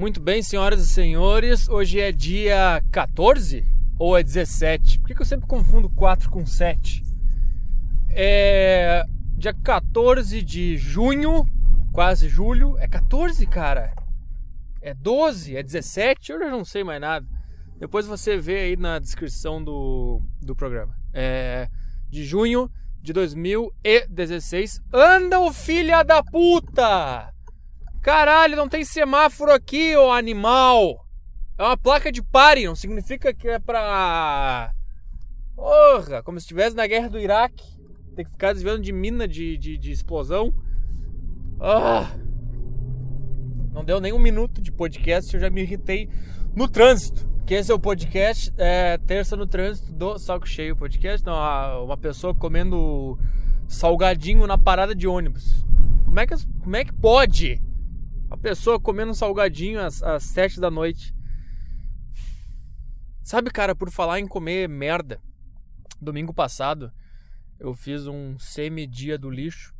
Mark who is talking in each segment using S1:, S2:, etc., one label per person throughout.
S1: Muito bem, senhoras e senhores, hoje é dia 14 ou é 17? Por que, eu sempre confundo 4 com 7? É dia 14 de junho, quase julho. É 14, cara? É 12? É 17? Eu já não sei mais nada. Depois você vê aí na descrição do, do programa. É de junho de 2016. Anda, o filha da puta! Caralho, não tem semáforo aqui, ô animal! É uma placa de pare, não significa que é pra. Porra, como se estivesse na guerra do Iraque. Tem que ficar desviando de mina de, de, de explosão. Ah! Não deu nem um minuto de podcast, eu já me irritei no trânsito. Que esse é o podcast, é, terça no trânsito do Saco Cheio Podcast. Não, uma pessoa comendo salgadinho na parada de ônibus. Como é que, como é que pode? Uma pessoa comendo um salgadinho às, às sete da noite. Sabe, cara, por falar em comer merda, domingo passado eu fiz um semi-dia do lixo.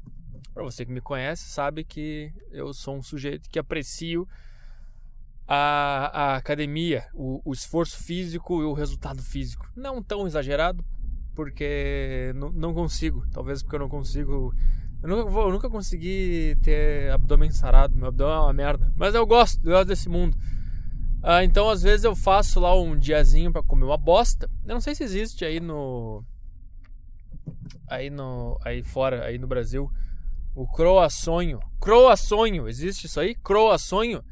S1: Para você que me conhece, sabe que eu sou um sujeito que aprecio a, a academia, o, o, esforço físico e o resultado físico. Não tão exagerado, porque não, não consigo. Talvez porque eu não consigo. Eu nunca, vou, eu nunca consegui ter abdômen sarado. Meu abdômen é uma merda. Mas eu gosto, eu gosto desse mundo. Ah, então, às vezes, eu faço lá um diazinho para comer uma bosta. Eu não sei se existe aí no. Aí no. Aí fora, aí no Brasil. O croassonho. Croassonho, existe isso aí? Croassonho.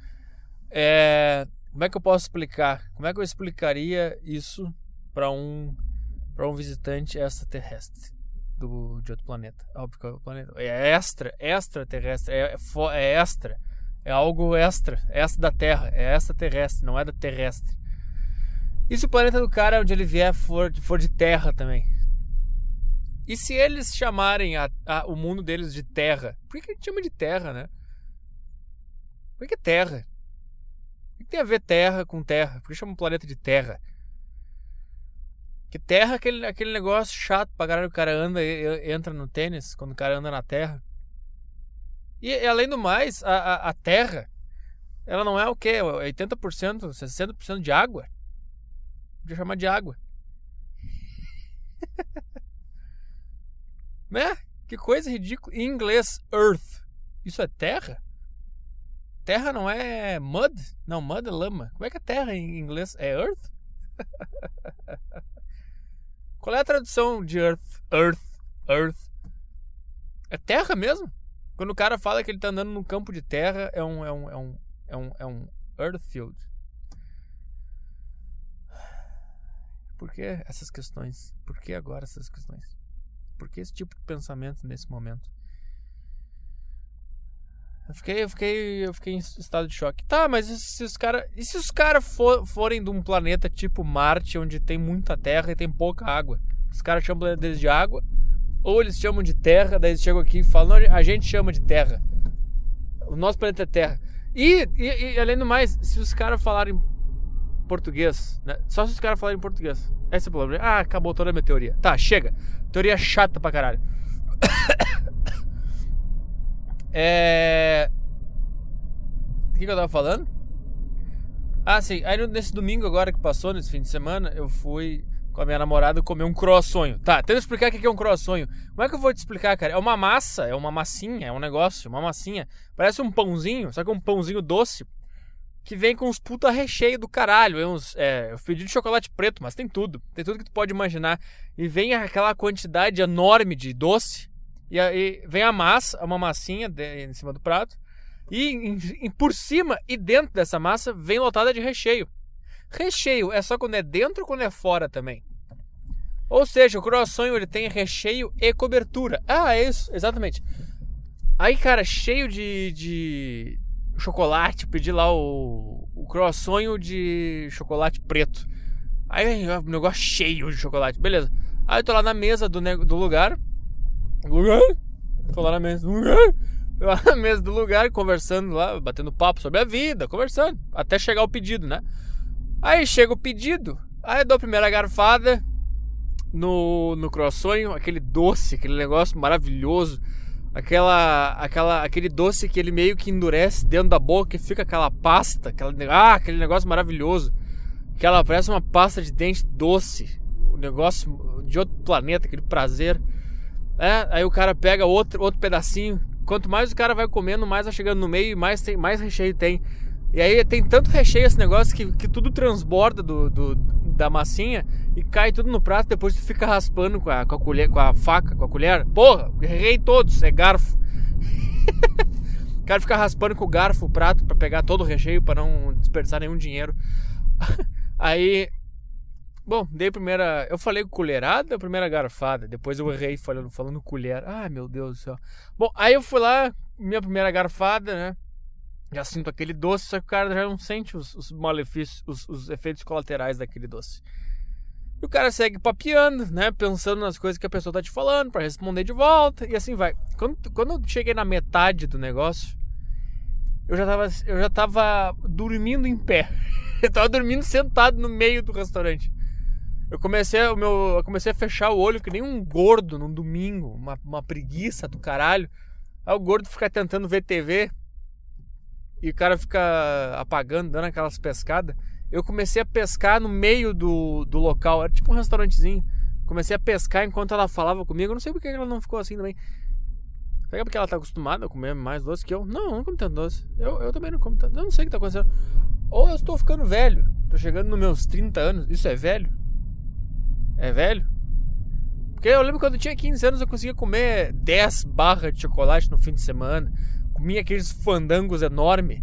S1: É, como é que eu posso explicar? Como é que eu explicaria isso para um para um visitante extraterrestre do, de outro planeta? Óbvio que é outro planeta. É extra, extraterrestre, é, é extra. É algo extra, extra da Terra, é extraterrestre, não é da terrestre. E se o planeta do cara, onde ele vier, for, for de Terra também? E se eles chamarem a, a, o mundo deles de Terra? Por que, a gente chama de Terra, né? Por que, é Terra? O que tem a ver Terra com Terra? Por que chama o planeta de Terra? Que Terra aquele, aquele negócio chato pra caralho. O cara anda e entra no tênis quando o cara anda na Terra. E, e além do mais, a, a, a, Terra, ela não é o quê? 80%, 60% de água? Podia chamar de água. né? Que coisa ridícula. Em inglês, Earth. Isso é terra? Terra não é mud? Não, mud é lama. Como é que é terra em inglês? É earth? Qual é a tradução de earth? Earth, earth. É terra mesmo? Quando o cara fala que ele tá andando num campo de terra, é um, é um, é um, é um, é um earth field. Por que essas questões? Por que agora essas questões? Por que esse tipo de pensamento nesse momento? Eu fiquei, eu fiquei, eu fiquei em estado de choque. Tá, mas e se os caras, e se os caras for, forem de um planeta tipo Marte, onde tem muita terra e tem pouca água? Os caras chamam o planeta deles de água, ou eles chamam de terra, daí eles chegam aqui e falam, a gente chama de terra. O nosso planeta é terra. E, e, e além do mais, se os caras falarem português, né? Só se os caras falarem português. Esse é o problema. Ah, acabou toda a minha teoria. Tá, chega. Teoria chata pra caralho. É. O que, eu tava falando? Ah, sim. Aí nesse domingo agora que passou, nesse fim de semana, eu fui com a minha namorada comer um croissonho. Tá, tenta explicar o que é um croissonho. Como é que eu vou te explicar, cara? É uma massa, é uma massinha, é um negócio, uma massinha. Parece um pãozinho, só que é um pãozinho doce que vem com uns puta recheio do caralho. É uns, é, eu pedi de chocolate preto, mas tem tudo. Tem tudo que tu pode imaginar. E vem aquela quantidade enorme de doce e aí vem a massa, uma massinha de, em cima do prato. E em, em, por cima e dentro dessa massa vem lotada de recheio. Recheio é só quando é dentro ou quando é fora também. Ou seja, o croissant ele tem recheio e cobertura. Ah, é isso, exatamente. Aí, cara, cheio de, de chocolate, pedi lá o, o croissant de chocolate preto. Aí, o negócio cheio de chocolate, beleza. Aí eu tô lá na mesa do, do lugar, lugar. Tô lá na mesa do lugar. Lá na mesa do lugar, conversando lá, batendo papo sobre a vida, conversando. Até chegar o pedido, né? Aí chega o pedido. Aí eu dou a primeira garfada no, no croissant, aquele doce, aquele negócio maravilhoso. aquela, aquela, aquele doce que ele meio que endurece dentro da boca e fica aquela pasta, aquela, ah, aquele negócio maravilhoso. Que ela parece uma pasta de dente doce, um negócio de outro planeta, aquele prazer. É, aí o cara pega outro, outro pedacinho. Quanto mais o cara vai comendo, mais vai chegando no meio e mais, tem, mais recheio tem. E aí tem tanto recheio esse negócio que, que tudo transborda do, do, da massinha e cai tudo no prato. Depois tu fica raspando com a, com a colher, com a faca, com a colher. Porra, errei todos, é garfo. o cara fica raspando com o garfo o prato para pegar todo o recheio para não desperdiçar nenhum dinheiro. aí Bom, dei a primeira. Eu falei colherada a primeira garfada. Depois eu errei falando, falando colher. Ai, meu Deus do céu. Bom, aí eu fui lá, minha primeira garfada, né? Já sinto aquele doce, só que o cara já não sente os, os malefícios, os, os, efeitos colaterais daquele doce. E o cara segue papeando, né? Pensando nas coisas que a pessoa tá te falando para responder de volta e assim vai. Quando, quando eu cheguei na metade do negócio, eu já tava, eu já tava dormindo em pé. Eu tava dormindo sentado no meio do restaurante. Eu comecei, o meu, eu comecei a fechar o olho que nem um gordo num domingo, uma, uma preguiça do caralho. Aí o gordo fica tentando ver TV e o cara fica apagando, dando aquelas pescadas. Eu comecei a pescar no meio do, do local, era tipo um restaurantezinho. Comecei a pescar enquanto ela falava comigo. Eu não sei porque ela não ficou assim também. Será é porque ela tá acostumada a comer mais doce que eu? Não, eu não como tanto doce. Eu, eu também não como tanto. Eu não sei o que tá acontecendo. Ou eu estou ficando velho. Tô chegando nos meus 30 anos. Isso é velho? É velho? Porque eu lembro quando eu tinha 15 anos eu conseguia comer 10 barras de chocolate no fim de semana. Comia aqueles fandangos enormes.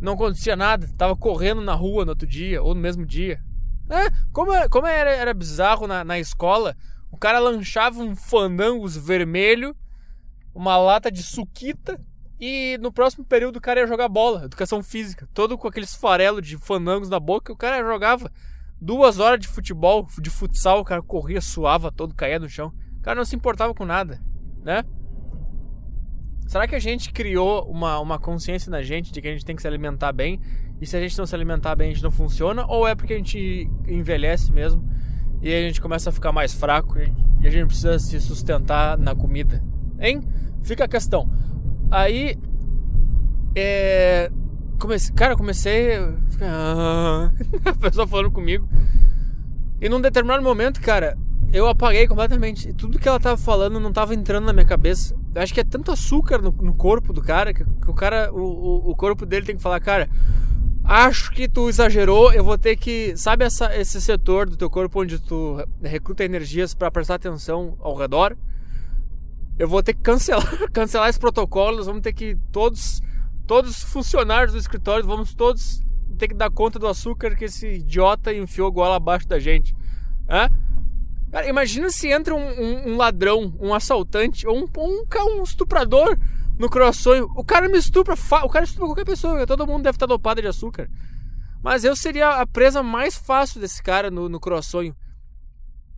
S1: Não acontecia nada. Tava correndo na rua no outro dia ou no mesmo dia. É, como, como era, era bizarro na, na escola, o cara lanchava um fandangos vermelho, uma lata de suquita e no próximo período o cara ia jogar bola, educação física, todo com aqueles farelos de fandangos na boca, o cara jogava Duas horas de futebol, de futsal, o cara corria, suava todo, caía no chão. O cara não se importava com nada, né? Será que a gente criou uma, uma consciência na gente de que a gente tem que se alimentar bem? E se a gente não se alimentar bem, a gente não funciona? Ou é porque a gente envelhece mesmo e a gente começa a ficar mais fraco e a gente precisa se sustentar na comida? Hein? Fica a questão. Aí, é, comecei, cara, comecei. A pessoa falando comigo. E num determinado momento, cara, eu apaguei completamente. Tudo que ela tava falando não tava entrando na minha cabeça. Eu acho que é tanto açúcar no, no corpo do cara que, que o cara, o, o, o, corpo dele tem que falar, cara. Acho que tu exagerou, eu vou ter que. Sabe essa, esse setor do teu corpo onde tu recruta energias para prestar atenção ao redor? Eu vou ter que cancelar, cancelar esse protocolo, nós vamos ter que todos todos os funcionários do escritório vamos todos ter que dar conta do açúcar que esse idiota enfiou goela abaixo da gente. Hã? Cara, imagina se entra um, um, um ladrão, um assaltante ou um, um, um estuprador no croissant. O cara me estupra, o cara estupra qualquer pessoa, todo mundo deve estar dopado de açúcar. Mas eu seria a presa mais fácil desse cara no, no croissant.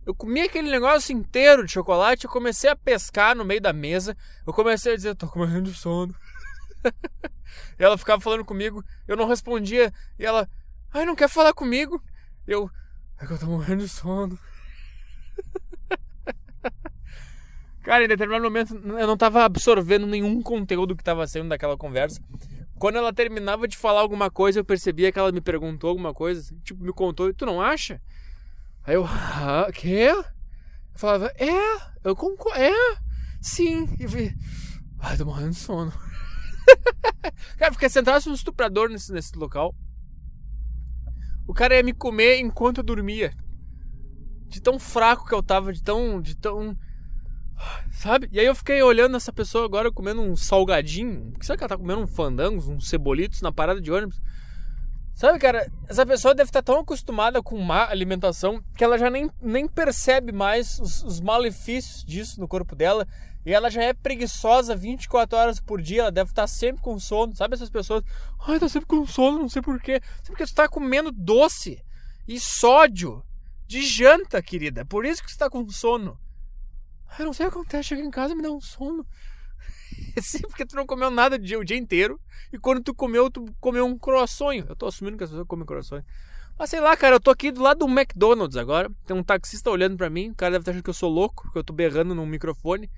S1: Eu comi aquele negócio inteiro de chocolate, eu comecei a pescar no meio da mesa, eu comecei a dizer, tô com morrendo de sono. Ela ficava falando comigo, eu não respondia, e ela, ai, não quer falar comigo? Eu, é que eu tô morrendo de sono. Cara, em determinado momento eu não tava absorvendo nenhum conteúdo que tava saindo daquela conversa. Quando ela terminava de falar alguma coisa, eu percebia que ela me perguntou alguma coisa, tipo, me contou, tu não acha? Aí eu, ah, quê? Eu falava, é, eu concordo, é, sim. E vi, ai, tô morrendo de sono. cara, porque se entrasse um estuprador nesse, nesse local, o cara ia me comer enquanto eu dormia. De tão fraco que eu tava, de tão. de tão. Sabe? E aí eu fiquei olhando essa pessoa agora comendo um salgadinho. Será que ela tá comendo um fandangos, uns cebolitos na parada de ônibus? Sabe, cara, essa pessoa deve estar tão acostumada com má alimentação que ela já nem, nem percebe mais os, os malefícios disso no corpo dela e ela já é preguiçosa 24 horas por dia, ela deve estar sempre com sono. Sabe essas pessoas? Ai, tá sempre com sono, não sei porquê. Sabe porque você tá comendo doce e sódio de janta, querida. Por isso que você tá com sono. Eu não sei o que acontece, chega em casa e me dá um sono. Sim, porque tu não comeu nada o dia, o dia inteiro. E quando tu comeu, tu comeu um croissant. Eu tô assumindo que as pessoas comem croissant. Mas sei lá, cara, eu tô aqui do lado do McDonald's agora. Tem um taxista olhando para mim. O cara deve estar achando que eu sou louco, porque eu tô berrando num microfone.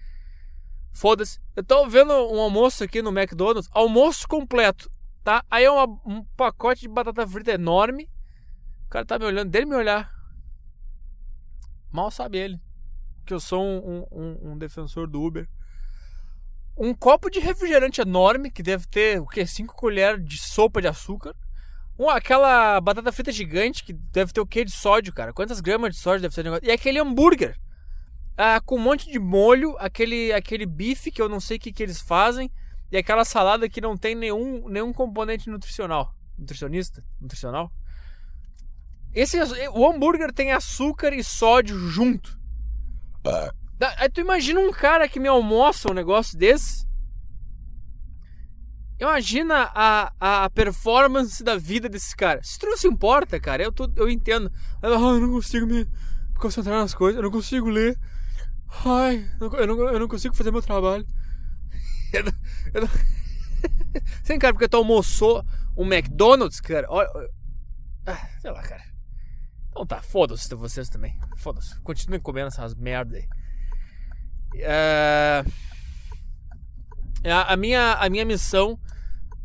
S1: Foda-se. Eu tô vendo um almoço aqui no McDonald's, almoço completo, tá? Aí é uma, um pacote de batata frita enorme. O cara tá me olhando, dele me olhar. Mal sabe ele que eu sou um, um, um defensor do Uber. Um copo de refrigerante enorme, que deve ter o que? 5 colheres de sopa de açúcar. Um, aquela batata frita gigante, que deve ter o que de sódio, cara? Quantas gramas de sódio deve ter negócio? E aquele hambúrguer. Ah, com um monte de molho, aquele, aquele bife que eu não sei o que, que eles fazem. E aquela salada que não tem nenhum, nenhum componente nutricional. Nutricionista? Nutricional? Esse, o hambúrguer tem açúcar e sódio junto. Aí tu imagina um cara que me almoça um negócio desse. Imagina a, a performance da vida desse cara. Se tu não se importa, cara, eu, tô, eu entendo. Ah, eu não consigo me concentrar nas coisas, eu não consigo ler. Ai, eu não, eu não consigo fazer meu trabalho. Eu não, eu não... Sem cara, porque tu almoçou um McDonald's, cara. Olha, ah, sei lá, cara. Então tá, foda-se vocês também. Foda-se. Continuem comendo essas merda aí. É... A, a, minha, a minha missão.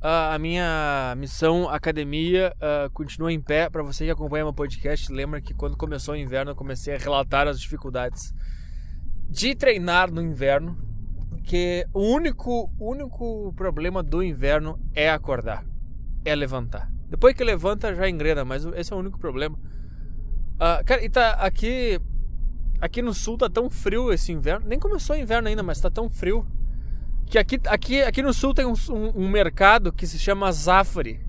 S1: A minha missão academia uh, continua em pé. Para você que acompanha meu podcast, lembra que quando começou o inverno eu comecei a relatar as dificuldades de treinar no inverno. Que o único, único problema do inverno é acordar, é levantar. Depois que levanta já engrena, mas esse é o único problema. Uh, cara, e tá aqui. Aqui no sul tá tão frio esse inverno. Nem começou o inverno ainda, mas tá tão frio. Que aqui, aqui, aqui no sul tem um, um, um mercado que se chama Zafari.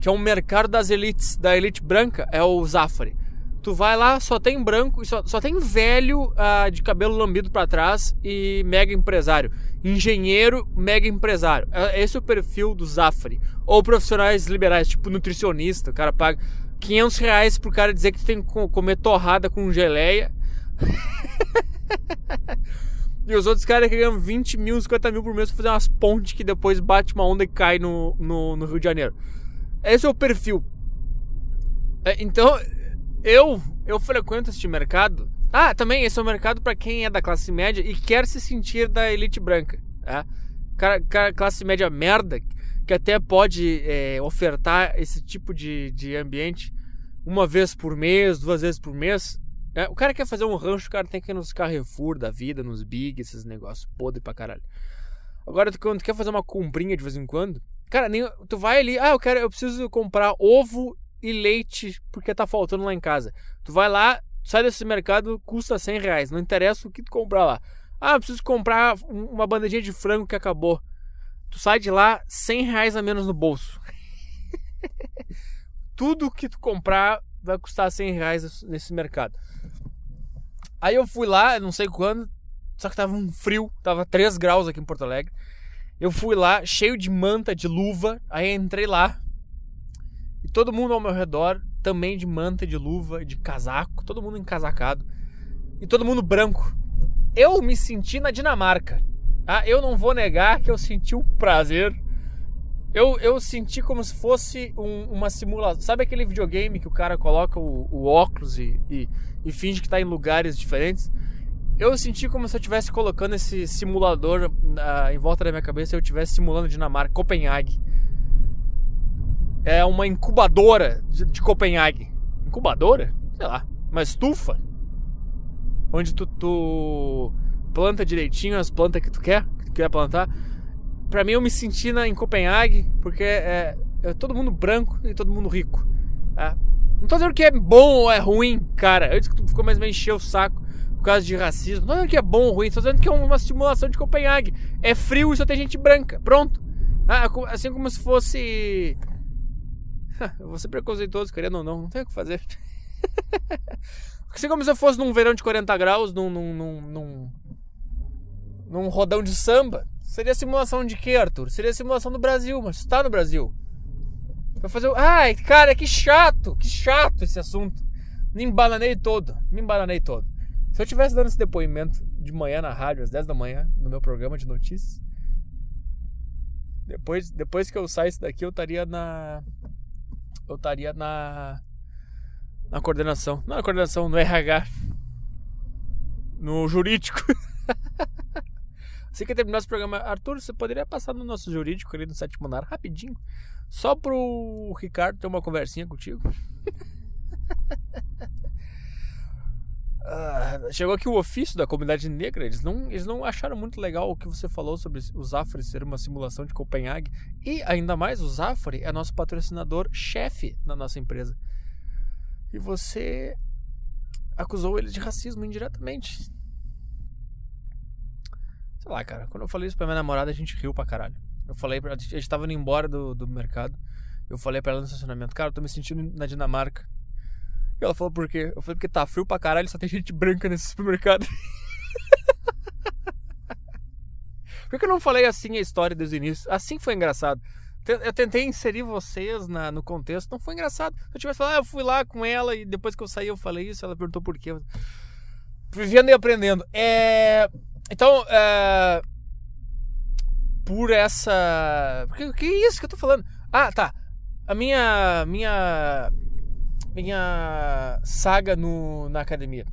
S1: Que é um mercado das elites, da elite branca, é o Zafari. Tu vai lá, só tem branco, só, só tem velho uh, de cabelo lambido para trás e mega empresário. Engenheiro, mega empresário. É, esse é o perfil do Zafari. Ou profissionais liberais, tipo nutricionista, o cara paga 500 reais pro cara dizer que tem que comer torrada com geleia. e os outros caras que ganham 20 mil, 50 mil por mês pra fazer umas pontes que depois bate uma onda e cai no, no, no Rio de Janeiro. Esse é o perfil. É, então, eu eu frequento este mercado. Ah, também esse é o mercado para quem é da classe média e quer se sentir da elite branca. Tá? Cara, cara, classe média merda que até pode é, ofertar esse tipo de, de ambiente uma vez por mês, duas vezes por mês. É, o cara quer fazer um rancho, o cara tem que ir nos Carrefour da vida, nos Big, esses negócios podre pra caralho. Agora, quando tu quer fazer uma comprinha de vez em quando, cara, nem, tu vai ali, ah, eu quero, eu preciso comprar ovo e leite porque tá faltando lá em casa. Tu vai lá, sai desse mercado, custa 100 reais, não interessa o que tu comprar lá. Ah, preciso comprar uma bandejinha de frango que acabou tu sai de lá 100 reais a menos no bolso. Tudo que tu comprar vai custar 100 reais nesse mercado. Aí eu fui lá, não sei quando, só que tava um frio, tava 3 graus aqui em Porto Alegre. Eu fui lá, cheio de manta, de luva, aí entrei lá. E todo mundo ao meu redor, também de manta, de luva, de casaco, todo mundo encasacado. E todo mundo branco. Eu me senti na Dinamarca. Ah, eu não vou negar que eu senti um prazer. Eu, eu senti como se fosse um, uma simulação. Sabe aquele videogame que o cara coloca o, o óculos e, e, e, finge que está em lugares diferentes? Eu senti como se eu estivesse colocando esse simulador uh, em volta da minha cabeça e eu estivesse simulando Dinamarca, Copenhague. É uma incubadora de, de Copenhague. Incubadora? Sei lá. Uma estufa. Onde tu, tu planta direitinho as plantas que tu quer, que tu quer plantar. Para mim eu me senti na, em Copenhague, porque é, é, todo mundo branco e todo mundo rico. É. Não tô dizendo que é bom ou é ruim, cara. Eu disse que tu ficou mais me encher o saco por causa de racismo. Não tô dizendo que é bom ou ruim, tô dizendo que é uma simulação de Copenhague. É frio e só tem gente branca. Pronto. Ah, assim como se fosse. Ser preconceituoso, querendo ou não, não tem o que fazer. assim como se eu fosse num verão de 40 graus, num, num, num, num num rodão de samba. Seria simulação de quê, Arthur? Seria simulação do Brasil, mas está no Brasil. Vai fazer. Ai, cara, que chato, que chato esse assunto. Me embananei todo, me embananei todo. Se eu tivesse dando esse depoimento de manhã na rádio, às 10 da manhã, no meu programa de notícias, depois, depois que eu saísse daqui, eu estaria na. Eu estaria na. Na coordenação. Não na coordenação, no RH. No jurídico. Assim que terminar esse programa, Arthur, você poderia passar no nosso jurídico ali no sétimo andar rapidinho? Só pro Ricardo ter uma conversinha contigo? Ah, chegou aqui o ofício da comunidade negra. Eles não, eles não acharam muito legal o que você falou sobre o Zafari ser uma simulação de Copenhague. E ainda mais, o Zafari é nosso patrocinador chefe na nossa empresa. E você acusou ele de racismo indiretamente. Sei lá, cara. Quando eu falei isso pra minha namorada, a gente riu pra caralho. Eu falei pra. A gente tava indo embora do, do mercado. Eu falei pra ela no estacionamento, cara, eu tô me sentindo na Dinamarca. Ela falou, por quê? Eu falei, porque tá frio pra caralho, só tem gente branca nesse supermercado. por que eu não falei assim a história desde o início? Assim foi engraçado. Eu tentei inserir vocês na, no contexto, não foi engraçado. Se eu tivesse falado, ah, eu fui lá com ela e depois que eu saí eu falei isso, ela perguntou por quê. Vivendo e aprendendo. É... Então, é... por essa. O que é isso que eu tô falando? Ah, tá. A minha. Minha minha saga no, na academia.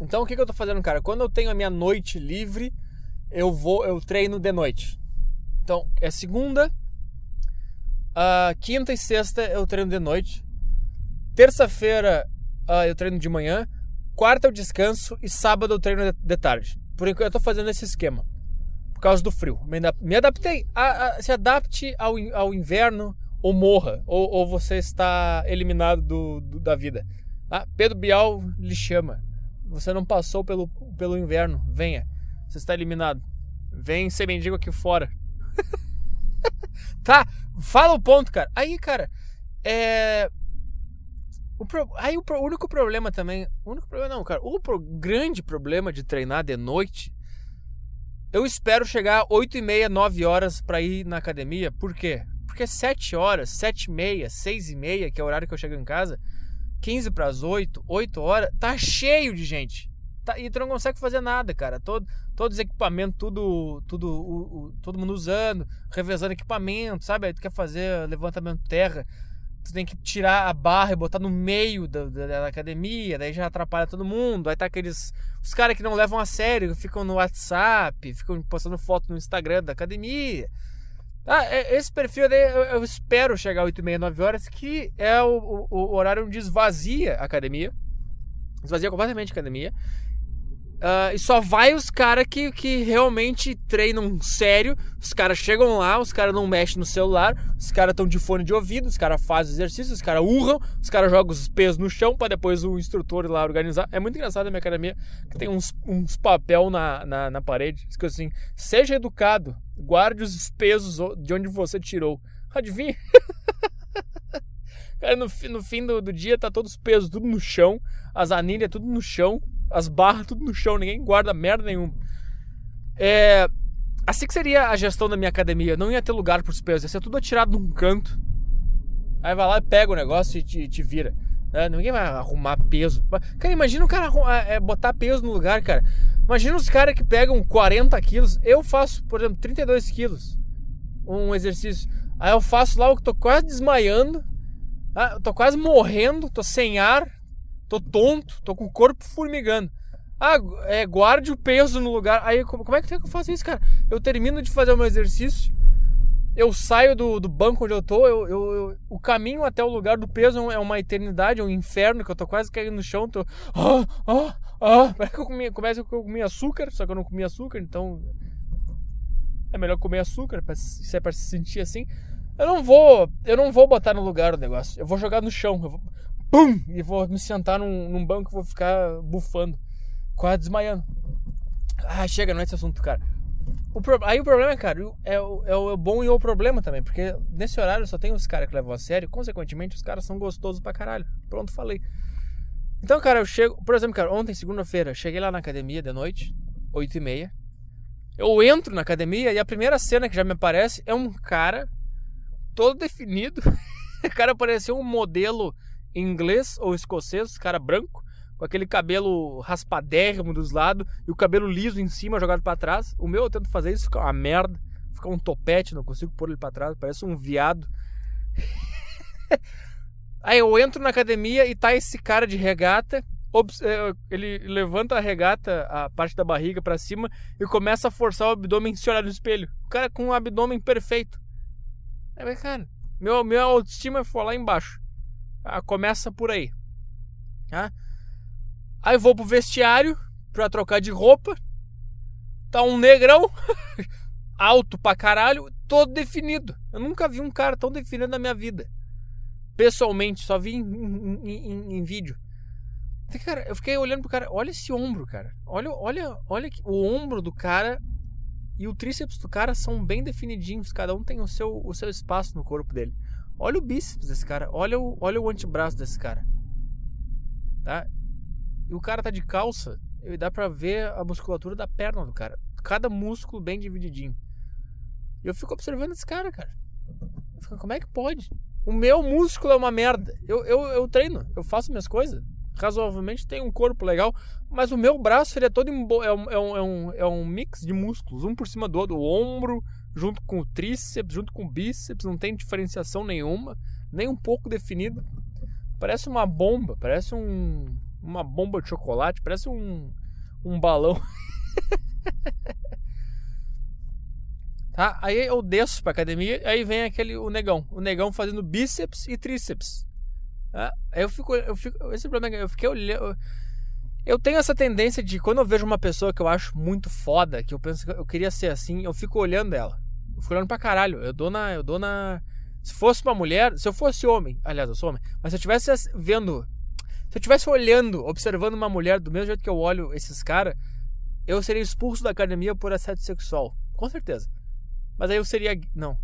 S1: Então o que, que eu tô fazendo, cara? Quando eu tenho a minha noite livre, eu vou, eu treino de noite. Então é segunda, uh, quinta e sexta eu treino de noite. Terça-feira uh, eu treino de manhã. Quarta eu descanso e sábado eu treino de, de tarde. Por enquanto eu tô fazendo esse esquema. Por causa do frio. Me, adaptei. A, a, se adapte ao, ao inverno ou morra, ou, ou você está eliminado do, do, da vida. Ah, Pedro Bial lhe chama. Você não passou pelo, pelo inverno. Venha. Você está eliminado. Vem ser mendigo aqui fora. tá, fala o ponto, cara. Aí, cara, é. O pro... Aí o, pro... o, único problema também. O único problema não, cara. O pro... grande problema de treinar de noite. Eu espero chegar 8 e meia, 9 horas para ir na academia. Por quê? Porque 7 horas, 7 e meia, 6 e meia, que é o horário que eu chego em casa, 15 para as 8, 8 horas, tá cheio de gente. Tá, e tu não consegue fazer nada, cara. Todo, todos os equipamentos, tudo, tudo, o, o, todo mundo usando, revezando equipamento, sabe? Aí tu quer fazer levantamento terra, tu tem que tirar a barra e botar no meio da, da, da, academia, daí já atrapalha todo mundo. Aí tá aqueles. Os caras que não levam a sério, ficam no WhatsApp, ficam postando foto no Instagram da academia. Ah, é, esse perfil daí eu, espero chegar às 8 e meia, 9 horas, que é o, o, o, horário onde esvazia a academia. Esvazia completamente a academia. Uh, e só vai os caras que, que realmente treinam sério. Os caras chegam lá, os caras não mexem no celular, os caras estão de fone de ouvido, os caras fazem exercício, os caras urram, os caras jogam os pesos no chão para depois o instrutor ir lá organizar. É muito engraçado a minha academia que tem uns, uns papel na, na, na parede. Diz assim: seja educado, guarde os pesos de onde você tirou. Adivinha? cara, no, no fim do, do dia tá todos os pesos tudo no chão, as anilhas tudo no chão as barras tudo no chão, ninguém guarda merda nenhuma. É, assim que seria a gestão da minha academia, não ia ter lugar para os pesos, ia ser tudo atirado num canto. Aí vai lá e pega o negócio e te, te vira. É, ninguém vai arrumar peso. Cara, imagina o cara é, botar peso no lugar, cara. Imagina os caras que pegam 40 quilos. Eu faço, por exemplo, 32 quilos. Um exercício. Aí eu faço lá, eu tô quase desmaiando. Ah, tô quase morrendo, tô sem ar. Tô tonto, tô com o corpo formigando. Ah, é, guarde o peso no lugar. Aí, como, como é que, que eu faço isso, cara? Eu termino de fazer o meu exercício, eu saio do, do banco onde eu tô, eu, eu, eu, o caminho até o lugar do peso é uma eternidade, é um inferno, que eu tô quase caindo no chão, tô. Ah, ah, ah. Parece que eu comi, começa que eu comi açúcar, só que eu não comi açúcar, então. É melhor comer açúcar, pra, se é pra se sentir assim. Eu não vou. Eu não vou botar no lugar o negócio. Eu vou jogar no chão. Eu vou, pum, e vou me sentar num, num banco e vou ficar bufando, quase desmaiando. Ah, chega, não é esse assunto, cara. O pro... Aí o problema, cara, é o, é o bom e o problema também, porque nesse horário só tem os caras que levam a sério, consequentemente os caras são gostosos pra caralho. Pronto, falei. Então, cara, eu chego, por exemplo, cara, ontem, segunda-feira, cheguei lá na academia de noite, 8 e meia. Eu entro na academia e a primeira cena que já me aparece é um cara todo definido. o cara parecia um modelo inglês ou escocês, cara branco, com aquele cabelo raspadérrimo dos lados e o cabelo liso em cima jogado para trás. O meu eu tento fazer isso, fica uma merda, fica um topete, não consigo pôr ele para trás, parece um viado. Aí eu entro na academia e tá esse cara de regata, é, ele levanta a regata, a parte da barriga para cima e começa a forçar o abdômen se olhar no espelho. O cara com um abdômen perfeito. Aí, cara, meu, meu autoestima foi lá embaixo. Ah, começa por aí. Tá? Aí vou pro vestiário pra trocar de roupa. Tá um negrão, alto pra caralho, todo definido. Eu nunca vi um cara tão definido na minha vida. Pessoalmente, só vi em, em, em, em vídeo. Cara, eu fiquei olhando pro cara. Olha esse ombro, cara. Olha, olha, olha o ombro do cara e o tríceps do cara são bem definidinhos. Cada um tem o seu, o seu espaço no corpo dele. Olha o bíceps desse cara. Olha o, olha o antebraço desse cara. Tá? E o cara tá de calça. E dá pra ver a musculatura da perna do cara. Cada músculo bem divididinho. E eu fico observando esse cara, cara. Fico, como é que pode? O meu músculo é uma merda. Eu, eu, eu treino, eu faço minhas coisas razoavelmente tem um corpo legal, mas o meu braço ele é todo é, um, é, um, é, um, é um mix de músculos, um por cima do outro, o ombro junto com o tríceps, junto com o bíceps, não tem diferenciação nenhuma, nem um pouco definido. Parece uma bomba, parece um, uma bomba de chocolate, parece um, um balão. tá? Aí eu desço pra academia, aí vem aquele o negão, o negão fazendo bíceps e tríceps. Ah, eu fico, eu fico, esse problema é que eu fiquei olhando. Eu tenho essa tendência de quando eu vejo uma pessoa que eu acho muito foda, que eu penso que eu queria ser assim, eu fico olhando ela. Eu fico olhando pra caralho. Eu dou na, eu dou na se fosse uma mulher, se eu fosse homem, aliás, eu sou homem, mas se eu estivesse vendo, se eu estivesse olhando, observando uma mulher do mesmo jeito que eu olho esses caras, eu seria expulso da academia por assédio sexual, com certeza. Mas aí eu seria, não,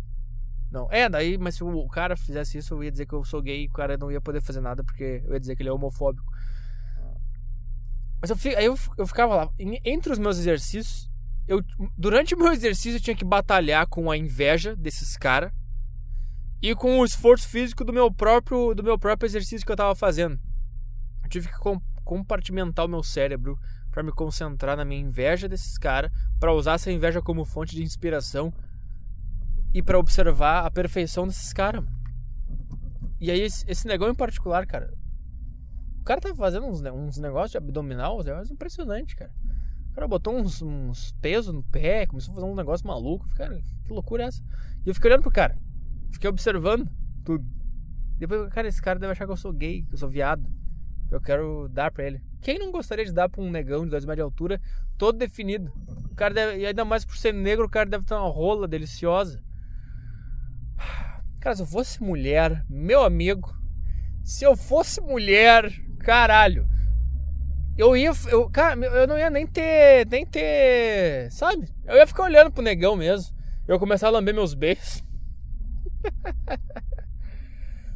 S1: não, é, daí, mas se o cara fizesse isso, eu ia dizer que eu sou gay e o cara não ia poder fazer nada porque eu ia dizer que ele é homofóbico. Mas eu, aí eu, eu ficava lá, entre os meus exercícios, eu, durante o meu exercício eu tinha que batalhar com a inveja desses caras e com o esforço físico do meu próprio do meu próprio exercício que eu tava fazendo. Eu tive que compartimentar o meu cérebro para me concentrar na minha inveja desses caras, para usar essa inveja como fonte de inspiração e para observar a perfeição desses caras. E aí, esse, esse negão em particular, cara. O cara tá fazendo uns, uns negócios de abdominal, uns impressionantes, cara. Cara botou uns, uns pesos no pé, começou a fazer um negócio maluco. Cara, que loucura é essa? E eu fiquei olhando pro cara. Fiquei observando tudo. Depois, cara, esse cara deve achar que eu sou gay, que eu sou viado. Eu quero dar pra ele. Quem não gostaria de dar pra um negão de 2 metros de altura, todo definido? O cara deve, e ainda mais por ser negro, o cara deve ter uma rola deliciosa. Cara, se eu fosse mulher, meu amigo, se eu fosse mulher, caralho, eu ia. Eu, cara, eu não ia nem ter. Nem ter. Sabe? Eu ia ficar olhando pro negão mesmo. Eu ia começar a lamber meus beijos.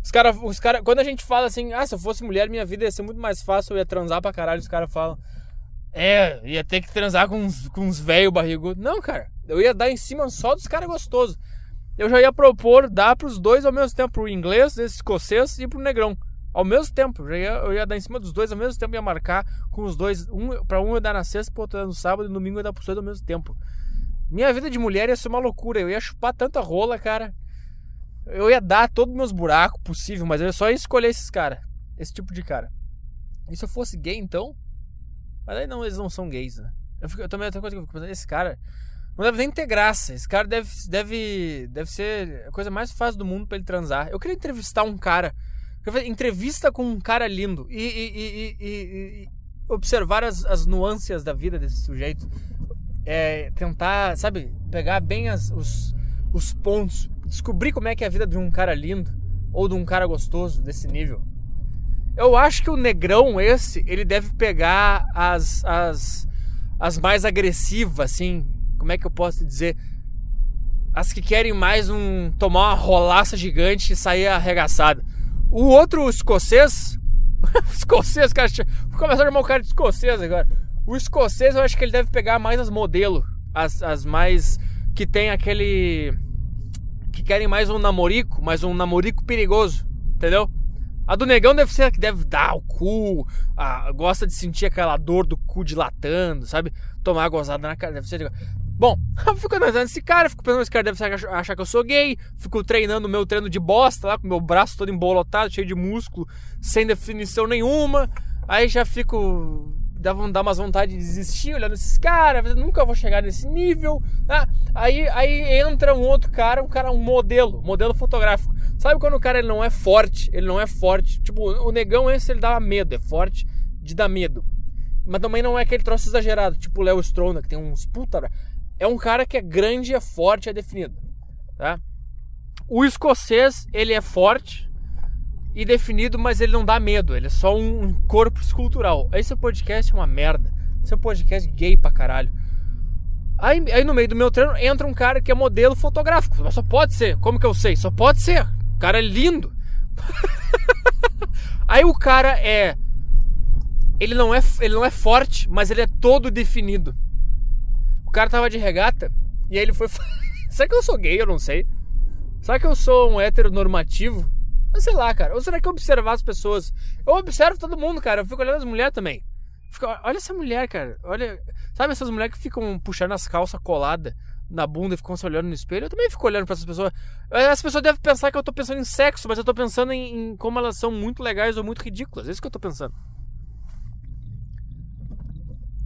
S1: Os caras, os cara, quando a gente fala assim, ah, se eu fosse mulher, minha vida ia ser muito mais fácil, eu ia transar pra caralho. Os caras falam, é, ia ter que transar com uns, com uns velho barrigudo. Não, cara, eu ia dar em cima só dos caras gostosos eu já ia propor dar para os dois ao mesmo tempo, pro inglês, esse escocês e pro negrão. Ao mesmo tempo, eu ia, eu ia dar em cima dos dois ao mesmo tempo, ia marcar com os dois, um, para um eu dar na sexta, pro outro no sábado e no domingo eu dar pros dois ao mesmo tempo. Minha vida de mulher ia ser uma loucura, eu ia chupar tanta rola, cara. Eu ia dar todos os meus buracos possível, mas eu só ia escolher esses caras, esse tipo de cara. E se eu fosse gay então? Mas aí não, eles não são gays, né? Eu, fico, eu também outra coisa que eu fico pensando, esse cara, não deve nem ter graça. Esse cara deve, deve, deve ser a coisa mais fácil do mundo para ele transar. Eu queria entrevistar um cara. Entrevista com um cara lindo e, e, e, e observar as, as nuances da vida desse sujeito. É, tentar, sabe, pegar bem as, os, os pontos. Descobrir como é que é a vida de um cara lindo ou de um cara gostoso desse nível. Eu acho que o negrão esse, ele deve pegar as, as, as mais agressivas, assim, como é que eu posso dizer? As que querem mais um tomar uma rolaça gigante e sair arregaçada. O outro escocês, escocês, cara, vou começar a chamar o cara de escocês agora. O escocês eu acho que ele deve pegar mais as modelo, as, as mais que tem aquele que querem mais um namorico, mais um namorico perigoso, entendeu? A do negão deve ser a que deve dar o cu, a, gosta de sentir aquela dor do cu dilatando, sabe? Tomar gozada na cara, deve ser. Bom, eu fico analisando esse cara, fico pensando esse cara deve achar que eu sou gay, fico treinando o meu treino de bosta lá, com meu braço todo embolotado, cheio de músculo, sem definição nenhuma. Aí já fico. Dá, dá umas vontade de desistir olhando esses caras, nunca vou chegar nesse nível. Né? Aí, aí entra um outro cara, um cara, um modelo, modelo fotográfico. Sabe quando o cara ele não é forte? Ele não é forte. Tipo, o negão esse ele dá medo, é forte de dar medo. Mas também não é aquele troço exagerado, tipo o Léo Stronda, que tem uns puta. É um cara que é grande, é forte, é definido. Tá? O escocês, ele é forte e definido, mas ele não dá medo. Ele é só um corpo escultural. Esse podcast é uma merda. Esse é podcast gay pra caralho. Aí, aí no meio do meu treino entra um cara que é modelo fotográfico. Mas só pode ser. Como que eu sei? Só pode ser. O cara é lindo. aí o cara é ele não é ele não é forte, mas ele é todo definido. O cara tava de regata e aí ele foi Será que eu sou gay? Eu não sei. Será que eu sou um hétero normativo? Mas sei lá, cara. Ou será que eu observar as pessoas? Eu observo todo mundo, cara. Eu fico olhando as mulheres também. Fico, olha essa mulher, cara. Olha. Sabe essas mulheres que ficam puxando as calças coladas na bunda e ficam se olhando no espelho? Eu também fico olhando para essas pessoas. As pessoas devem pensar que eu tô pensando em sexo, mas eu tô pensando em, em como elas são muito legais ou muito ridículas. É isso que eu tô pensando.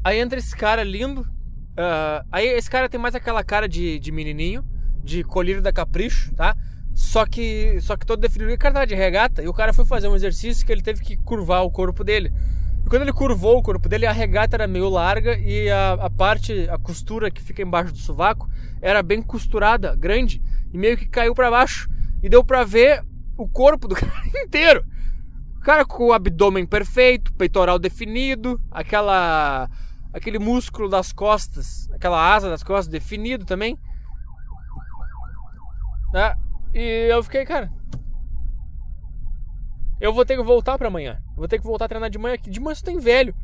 S1: Aí entra esse cara lindo. Uh, aí esse cara tem mais aquela cara de, de menininho, de colírio da capricho, tá? Só que, só que todo definido. O cara tava de regata e o cara foi fazer um exercício que ele teve que curvar o corpo dele. E quando ele curvou o corpo dele, a regata era meio larga e a, a parte, a costura que fica embaixo do sovaco era bem costurada, grande, e meio que caiu para baixo. E deu pra ver o corpo do cara inteiro. O cara com o abdômen perfeito, peitoral definido, aquela aquele músculo das costas, aquela asa das costas definido também. Né? E eu fiquei, cara. Eu vou ter que voltar para amanhã. Vou ter que voltar a treinar de manhã. De manhã só tem velho.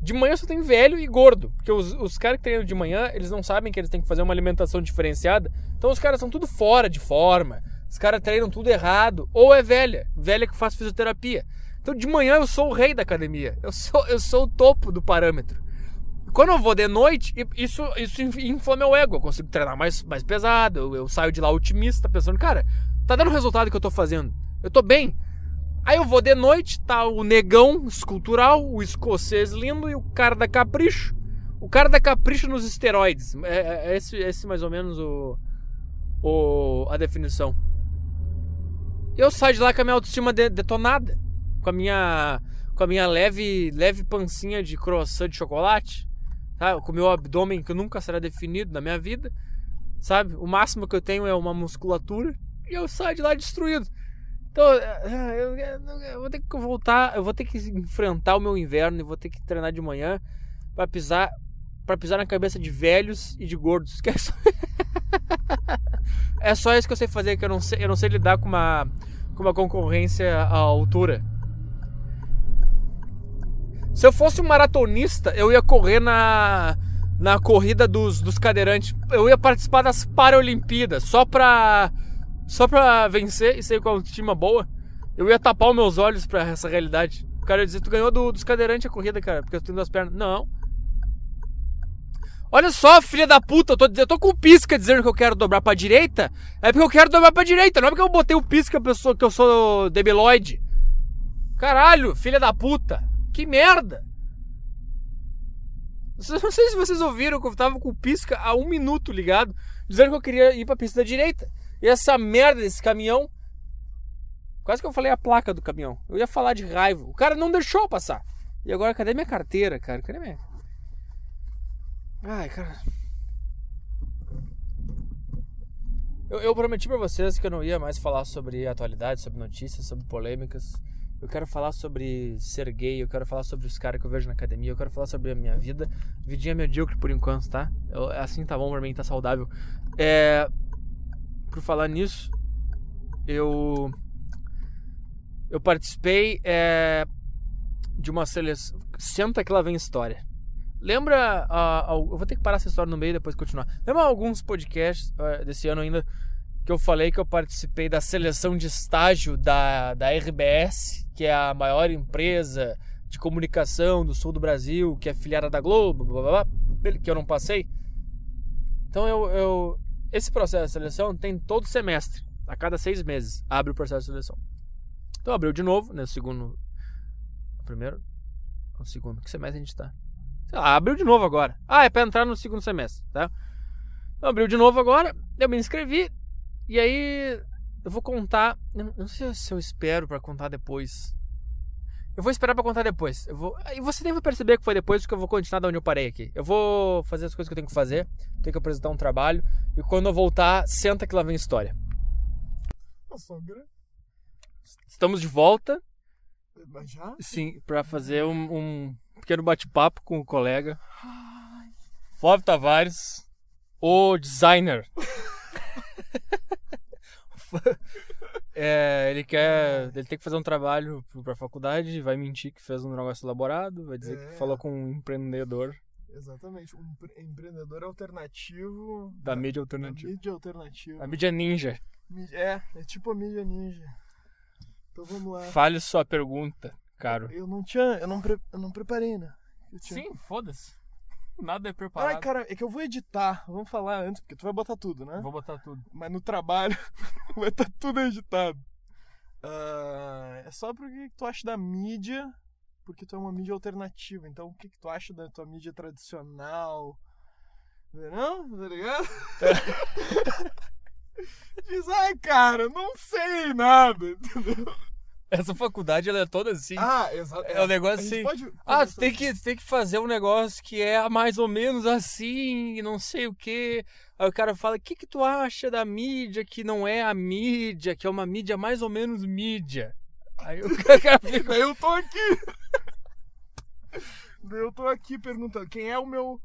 S1: De manhã só tem velho e gordo. Porque os, os caras que treinam de manhã, eles não sabem que eles têm que fazer uma alimentação diferenciada. Então os caras são tudo fora de forma. Os caras treinam tudo errado. Ou é velha. Velha que faz fisioterapia. Então de manhã eu sou o rei da academia. Eu sou, eu sou o topo do parâmetro. Quando eu vou de noite, isso, isso infla meu ego. Eu consigo treinar mais, mais pesado. Eu, eu saio de lá otimista, pensando, cara, tá dando o resultado que eu tô fazendo. Eu tô bem. Aí eu vou de noite, tá o negão escultural, o escocês lindo e o cara da capricho. O cara da capricho nos esteroides. É, é, é esse, esse mais ou menos o, o a definição. Eu saio de lá com a minha autoestima de, detonada. Com a minha com a minha leve leve pancinha de croissant de chocolate tá? com o meu abdômen que nunca será definido na minha vida, sabe? O máximo que eu tenho é uma musculatura e eu saio de lá destruído. Então, é, eu, eu, vou ter que voltar, eu vou ter que enfrentar o meu inverno e vou ter que treinar de manhã para pisar para pisar na cabeça de velhos e de gordos. Que é, só... é só isso que eu sei fazer, que eu não sei, eu não sei lidar com uma com uma concorrência à altura. Se eu fosse um maratonista, eu ia correr na, na corrida dos, dos cadeirantes. Eu ia participar das Paralimpíadas só pra, só pra vencer e ser com a autoestima boa. Eu ia tapar os meus olhos pra essa realidade. O cara ia dizer: Tu ganhou do, dos cadeirantes a corrida, cara, porque eu tenho duas pernas. Não. Olha só, filha da puta, eu tô, eu tô com pisca dizendo que eu quero dobrar pra direita. É porque eu quero dobrar pra direita, não é porque eu botei o pisca pessoa que eu sou debiloide. Caralho, filha da puta. Que merda! Não sei se vocês ouviram que eu tava com pisca há um minuto ligado, dizendo que eu queria ir pra pista da direita. E essa merda desse caminhão. Quase que eu falei a placa do caminhão. Eu ia falar de raiva. O cara não deixou passar. E agora, cadê minha carteira, cara? Cadê minha. Ai, cara. Eu, eu prometi pra vocês que eu não ia mais falar sobre atualidades, sobre notícias, sobre polêmicas. Eu quero falar sobre ser gay, eu quero falar sobre os caras que eu vejo na academia, eu quero falar sobre a minha vida. Vidinha medíocre por enquanto, tá? Eu, assim tá bom pra mim, tá saudável. É. Por falar nisso, eu. Eu participei é, de uma seleção. Senta que lá vem história. Lembra. Uh, uh, eu vou ter que parar essa história no meio e depois continuar. Lembra alguns podcasts uh, desse ano ainda que eu falei que eu participei da seleção de estágio da, da RBS, que é a maior empresa de comunicação do sul do Brasil, que é filiada da Globo, blá, blá, blá, que eu não passei. Então eu, eu, esse processo de seleção tem todo semestre, a cada seis meses, abre o processo de seleção. Então abriu de novo, né, segundo, primeiro, no segundo. Que semestre a gente tá? Sei lá, abriu de novo agora. Ah, é pra entrar no segundo semestre, tá? Então, abriu de novo agora, eu me inscrevi. E aí eu vou contar. Eu não sei se eu espero para contar depois. Eu vou esperar para contar depois. Eu vou. E você nem vai perceber que foi depois, porque eu vou continuar da onde eu parei aqui. Eu vou fazer as coisas que eu tenho que fazer. Tenho que apresentar um trabalho. E quando eu voltar, senta que lá vem história. Estamos de volta.
S2: Mas já?
S1: Sim, para fazer um, um pequeno bate-papo com o colega. Flávio Tavares, o designer. É, ele quer. Ele tem que fazer um trabalho pra faculdade, vai mentir que fez um negócio elaborado, vai dizer
S2: É.
S1: que falou com um empreendedor
S2: Exatamente. Um empre- empreendedor alternativo.
S1: da mídia
S2: da
S1: alternativa.
S2: mídia alternativa.
S1: A mídia ninja.
S2: Mídia- É, é tipo a mídia ninja. Então vamos lá.
S1: Fale sua pergunta, caro.
S2: Eu não tinha. Eu não, pre- eu não preparei, né? Eu tinha-
S1: Sim, foda-se. Nada é
S2: Ai,
S1: preparado.
S2: cara, é que eu vou editar. Vamos falar antes, porque tu vai botar tudo, né?
S1: Vou botar tudo.
S2: Mas no trabalho vai estar tudo editado. Ah, é só porque tu acha da mídia, porque tu é uma mídia alternativa. Então, o que, que tu acha da tua mídia tradicional? Não? Tá ligado? Diz, ai, cara, não sei nada, entendeu?
S1: Essa faculdade ela é toda assim.
S2: Ah, exato.
S1: É um negócio assim,
S2: pode
S1: Ah, tu tem que, tem que fazer um negócio que é mais ou menos assim, não sei o quê. Aí o cara fala: o que, que tu acha da mídia que não é a mídia, que é uma mídia mais ou menos mídia? Aí o cara fica.
S2: Eu tô aqui. Eu tô aqui perguntando quem é o meu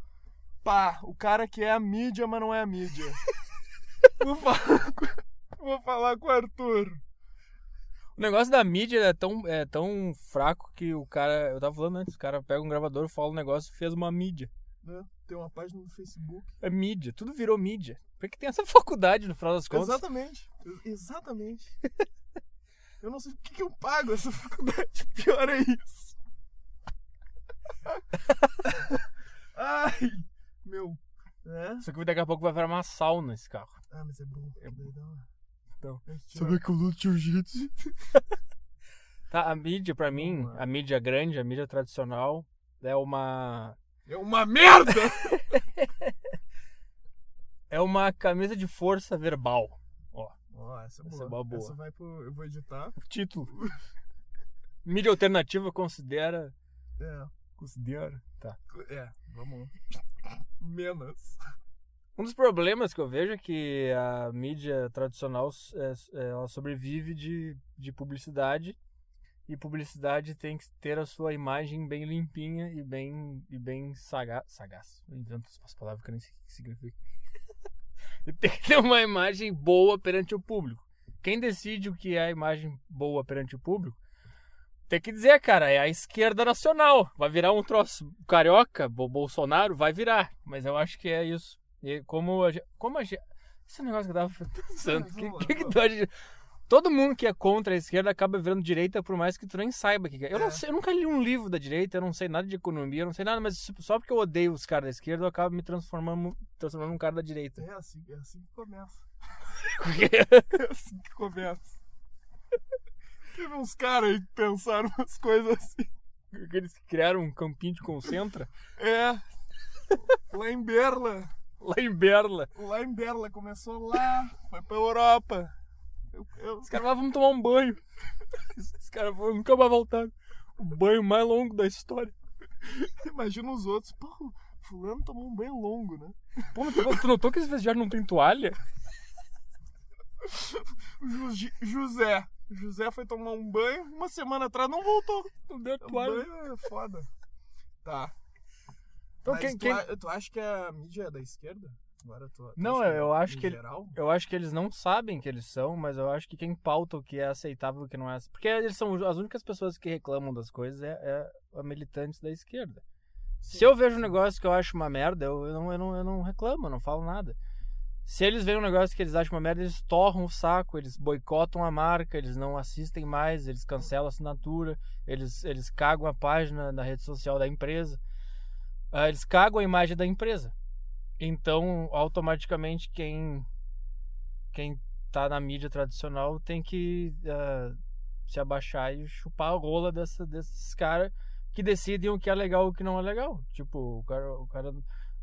S2: pá, o cara que é a mídia, mas não é a mídia. Vou falar com, vou falar com o Arthur.
S1: O negócio da mídia é tão, é tão fraco que o cara. Eu tava falando antes, o cara pega um gravador, fala um negócio e fez uma mídia.
S2: né? Tem uma página no Facebook.
S1: É mídia, tudo virou mídia. Por que tem essa faculdade no final das contas?
S2: Exatamente. Ex- Exatamente. Eu não sei por que que eu pago essa faculdade. Pior é isso. Ai, meu. É?
S1: Só que daqui a pouco vai virar uma sauna esse carro.
S2: Ah, mas é bom. Daí dá uma-
S1: Então.
S2: a gente tira-
S1: que eu luto jiu-jitsu? tá, a mídia, pra mim, a mídia grande, a mídia tradicional, é uma.
S2: É uma merda!
S1: É uma camisa de força verbal. Ó,
S2: Ó, essa é
S1: Essa
S2: boa.
S1: é uma boa.
S2: Essa vai pro. Eu vou editar.
S1: o título. mídia alternativa considera.
S2: É.
S1: Considera. Tá.
S2: É, vamos. Menos.
S1: Um dos problemas que eu vejo é que a mídia tradicional é, é, ela sobrevive de, de publicidade e publicidade tem que ter a sua imagem bem limpinha e bem e bem saga, sagaz. Invento as palavras que eu nem sei o que significa. tem que ter uma imagem boa perante o público. Quem decide o que é a imagem boa perante o público tem que dizer, cara, é a esquerda nacional. Vai virar um troço carioca, Bo- Bolsonaro, vai virar. Mas eu acho que é isso. E como a gente. Como a gente. Esse negócio que eu tava pensando. O que, que, que tu acha Todo mundo que é contra a esquerda acaba virando direita, por mais que tu nem saiba o que que é. Eu, não
S2: É.
S1: sei, eu nunca li um livro da direita, eu não sei nada de economia, eu não sei nada, mas só porque eu odeio os caras da esquerda, eu acabo me transformando, transformando num cara da direita.
S2: É assim, é assim que começa. É assim que começa. Teve uns caras aí que pensaram umas coisas assim.
S1: eles criaram um campinho de concentra
S2: É. Lá em Berla.
S1: lá em Berla.
S2: Lá em Berla. Começou lá. Foi pra Europa. Eu, eu,
S1: Os caras "Ah, vamos tomar um banho. Os caras falaram, nunca mais voltaram. O banho mais longo da história.
S2: imagina os outros. Pô, fulano tomou um banho longo, né?
S1: Pô, mas tu, tu notou que esse vestiário não tem toalha?
S2: O Ju- José. José foi tomar um banho. Uma semana atrás não voltou.
S1: Não deu
S2: O
S1: toalha.
S2: banho é foda. Tá.
S1: Então,
S2: Mas
S1: quem,
S2: tu,
S1: quem-
S2: a- tu acha que a mídia é da esquerda? Agora tu, tu
S1: Não, eu
S2: é
S1: acho
S2: em
S1: que ele-? Eu acho que eles não sabem que eles são, mas eu acho que quem pauta o que é aceitável e o que não é. Porque eles são as únicas pessoas que reclamam das coisas é, é a militantes da esquerda.
S2: Sim,
S1: Se eu vejo um negócio que eu acho uma merda, eu, eu não, eu, não, eu não reclamo, eu não falo nada. Se eles veem um negócio que eles acham uma merda, eles torram o saco, eles boicotam a marca, eles não assistem mais, eles cancelam a assinatura, eles, eles cagam a página na rede social da empresa. Ah, eles cagam a imagem da empresa. Então, automaticamente, quem, quem tá na mídia tradicional tem que ah, se abaixar e chupar a rola dessa, desses caras que decidem o que é legal e o que não é legal. Tipo, o cara, o cara.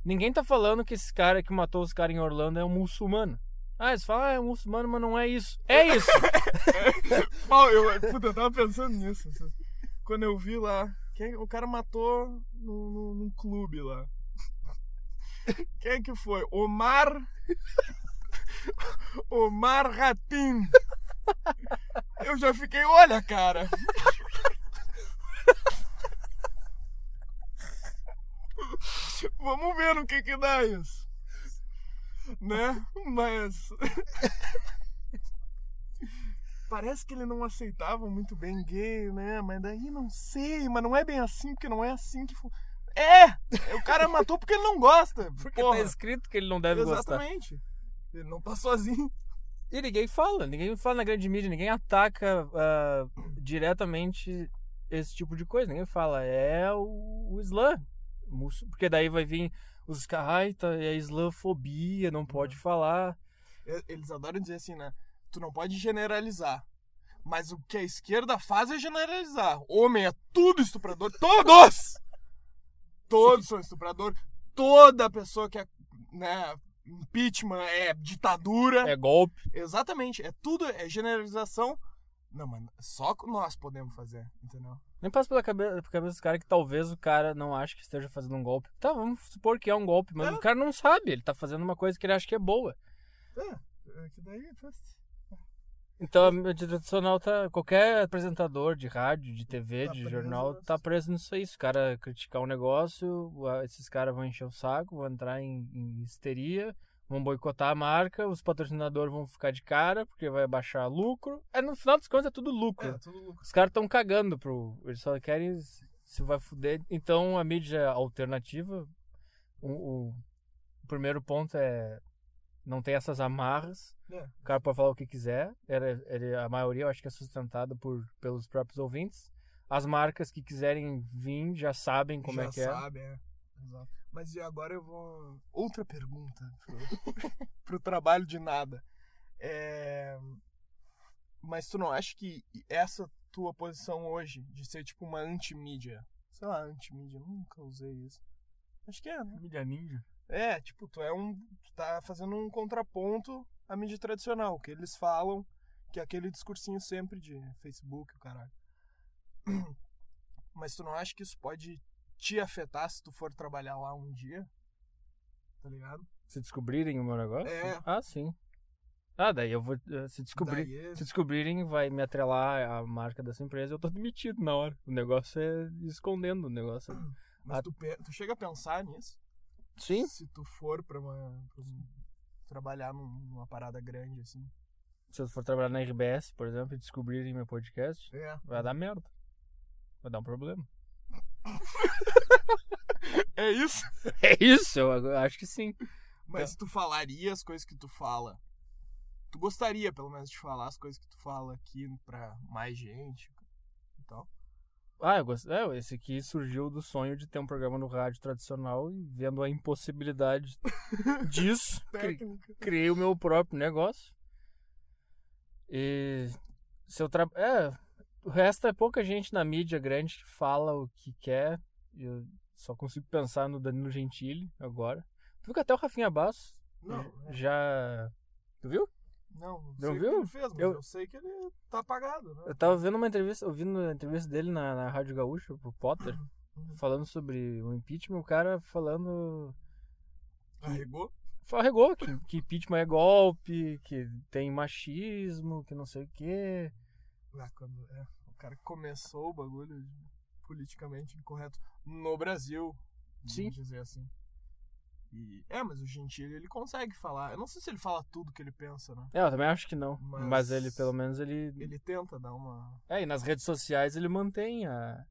S1: Ninguém tá falando que esse cara que matou os caras em Orlando é um muçulmano. Ah, eles falam, ah, é um muçulmano, mas não é isso. É isso!
S2: Pau, eu, puta, eu tava pensando nisso. Quando eu vi lá, quem, o cara matou no, no, num clube lá. Quem que foi? Omar. Omar Ratim. Eu já fiquei, olha, cara. Vamos ver no que que dá isso. Né? Mas. Parece que ele não aceitava muito bem gay, né? Mas daí não sei, mas não é bem assim, porque não é assim que. É! O cara matou porque ele não gosta.
S1: Porque
S2: porra.
S1: tá escrito que ele não deve gostar.
S2: Exatamente. Ele não tá sozinho.
S1: E ninguém fala, ninguém fala na grande mídia, ninguém ataca ah, diretamente esse tipo de coisa. Ninguém fala, é o, o Islã. Porque daí vai vir os caras, ai, tá, é islamofobia, não pode falar.
S2: E- Eles adoram dizer assim, né? Tu não pode generalizar. Mas o que a esquerda faz é generalizar. Homem é tudo estuprador. Todos! Todos são estuprador. Toda pessoa que é, né, impeachment é ditadura.
S1: É golpe.
S2: Exatamente. É tudo, é generalização. Não, mano, só nós podemos fazer, entendeu?
S1: Nem passa pela cabeça, pela cabeça dos caras que talvez o cara não ache que esteja fazendo um golpe. Tá, vamos supor que é um golpe, mas
S2: É.
S1: o cara não sabe, ele tá fazendo uma coisa que ele acha que é boa.
S2: É, é que daí faz.
S1: Então a mídia tradicional tá. Qualquer apresentador de rádio, de TV,
S2: Tá
S1: de jornal, tá preso nisso aí. Se o cara criticar um negócio, esses caras vão encher o saco, vão entrar em, em histeria, vão boicotar a marca, os patrocinadores vão ficar de cara, porque vai baixar lucro. É, no final das contas é tudo lucro.
S2: É, tudo louco.
S1: Os caras estão cagando pro. Eles só querem se vai fuder. Então a mídia alternativa, o- o primeiro ponto é. Não tem essas amarras.
S2: É.
S1: O cara pode falar o que quiser. Ele, ele- a maioria eu acho que é sustentada por, pelos próprios ouvintes. As marcas que quiserem vir já sabem como
S2: Já
S1: é que é.
S2: sabe, é. Exato. Mas e agora eu vou. Outra pergunta pro, pro trabalho de nada. É... Mas tu não acha que essa tua posição hoje, de ser tipo uma antimídia, sei lá, antimídia, nunca usei isso. Acho que é, né?
S1: Mídia ninja.
S2: É, tipo, tu é um. Tu tá fazendo um contraponto à mídia tradicional, que eles falam, que é aquele discursinho sempre de Facebook, o caralho. Mas tu não acha que isso pode te afetar se tu for trabalhar lá um dia? Tá ligado?
S1: Se descobrirem o meu negócio?
S2: É.
S1: Ah, sim. Ah, daí eu vou. eh, Se descobrir.
S2: Daí é-
S1: Se descobrirem, vai me atrelar a marca dessa empresa, eu tô demitido na hora. O negócio é escondendo o negócio. é-
S2: Mas
S1: Ah.
S2: tu, tu chega a pensar nisso?
S1: Sim.
S2: Se tu for pra uma. pra um- trabalhar num- numa parada grande, assim.
S1: Se eu for trabalhar na RBS, por exemplo, e descobrirem meu podcast,
S2: É.
S1: vai dar merda. Vai dar um problema.
S2: É isso?
S1: É isso, eu acho que sim.
S2: Mas tu falaria as coisas que tu fala. Tu gostaria, pelo menos, de falar as coisas que tu fala aqui pra mais gente e tal.
S1: Ah, eu gosto. É, esse aqui surgiu do sonho de ter um programa no rádio tradicional e vendo a impossibilidade disso, cri- criei o meu próprio negócio. E se eu tra... é, o resto é pouca gente na mídia grande que fala o que quer. Eu só consigo pensar no Danilo Gentili agora. Tu viu que até o Rafinha Bastos
S2: Não, é.
S1: já. Tu viu?
S2: Não, não
S1: Não
S2: sei o que
S1: viu?
S2: ele fez, mas
S1: Eu-
S2: eu... sei que ele tá apagado, né?
S1: Eu tava vendo uma entrevista, ouvindo a entrevista dele na, na Rádio Gaúcha, pro Potter,
S2: Uhum.
S1: falando sobre o impeachment, o cara falando.
S2: Arregou?
S1: Arregou que, que impeachment é golpe, que tem machismo, que não sei o quê.
S2: Ah, quando, é, o cara que começou o bagulho politicamente incorreto no Brasil,
S1: Sim.
S2: dizer assim. E, é, mas o Gentili, ele consegue falar. Eu não sei se ele fala tudo que ele pensa, né?
S1: É, eu também acho que não.
S2: Mas-
S1: Mas, ele, pelo menos, ele.
S2: Ele tenta dar uma...
S1: É, e nas redes sociais ele mantém a...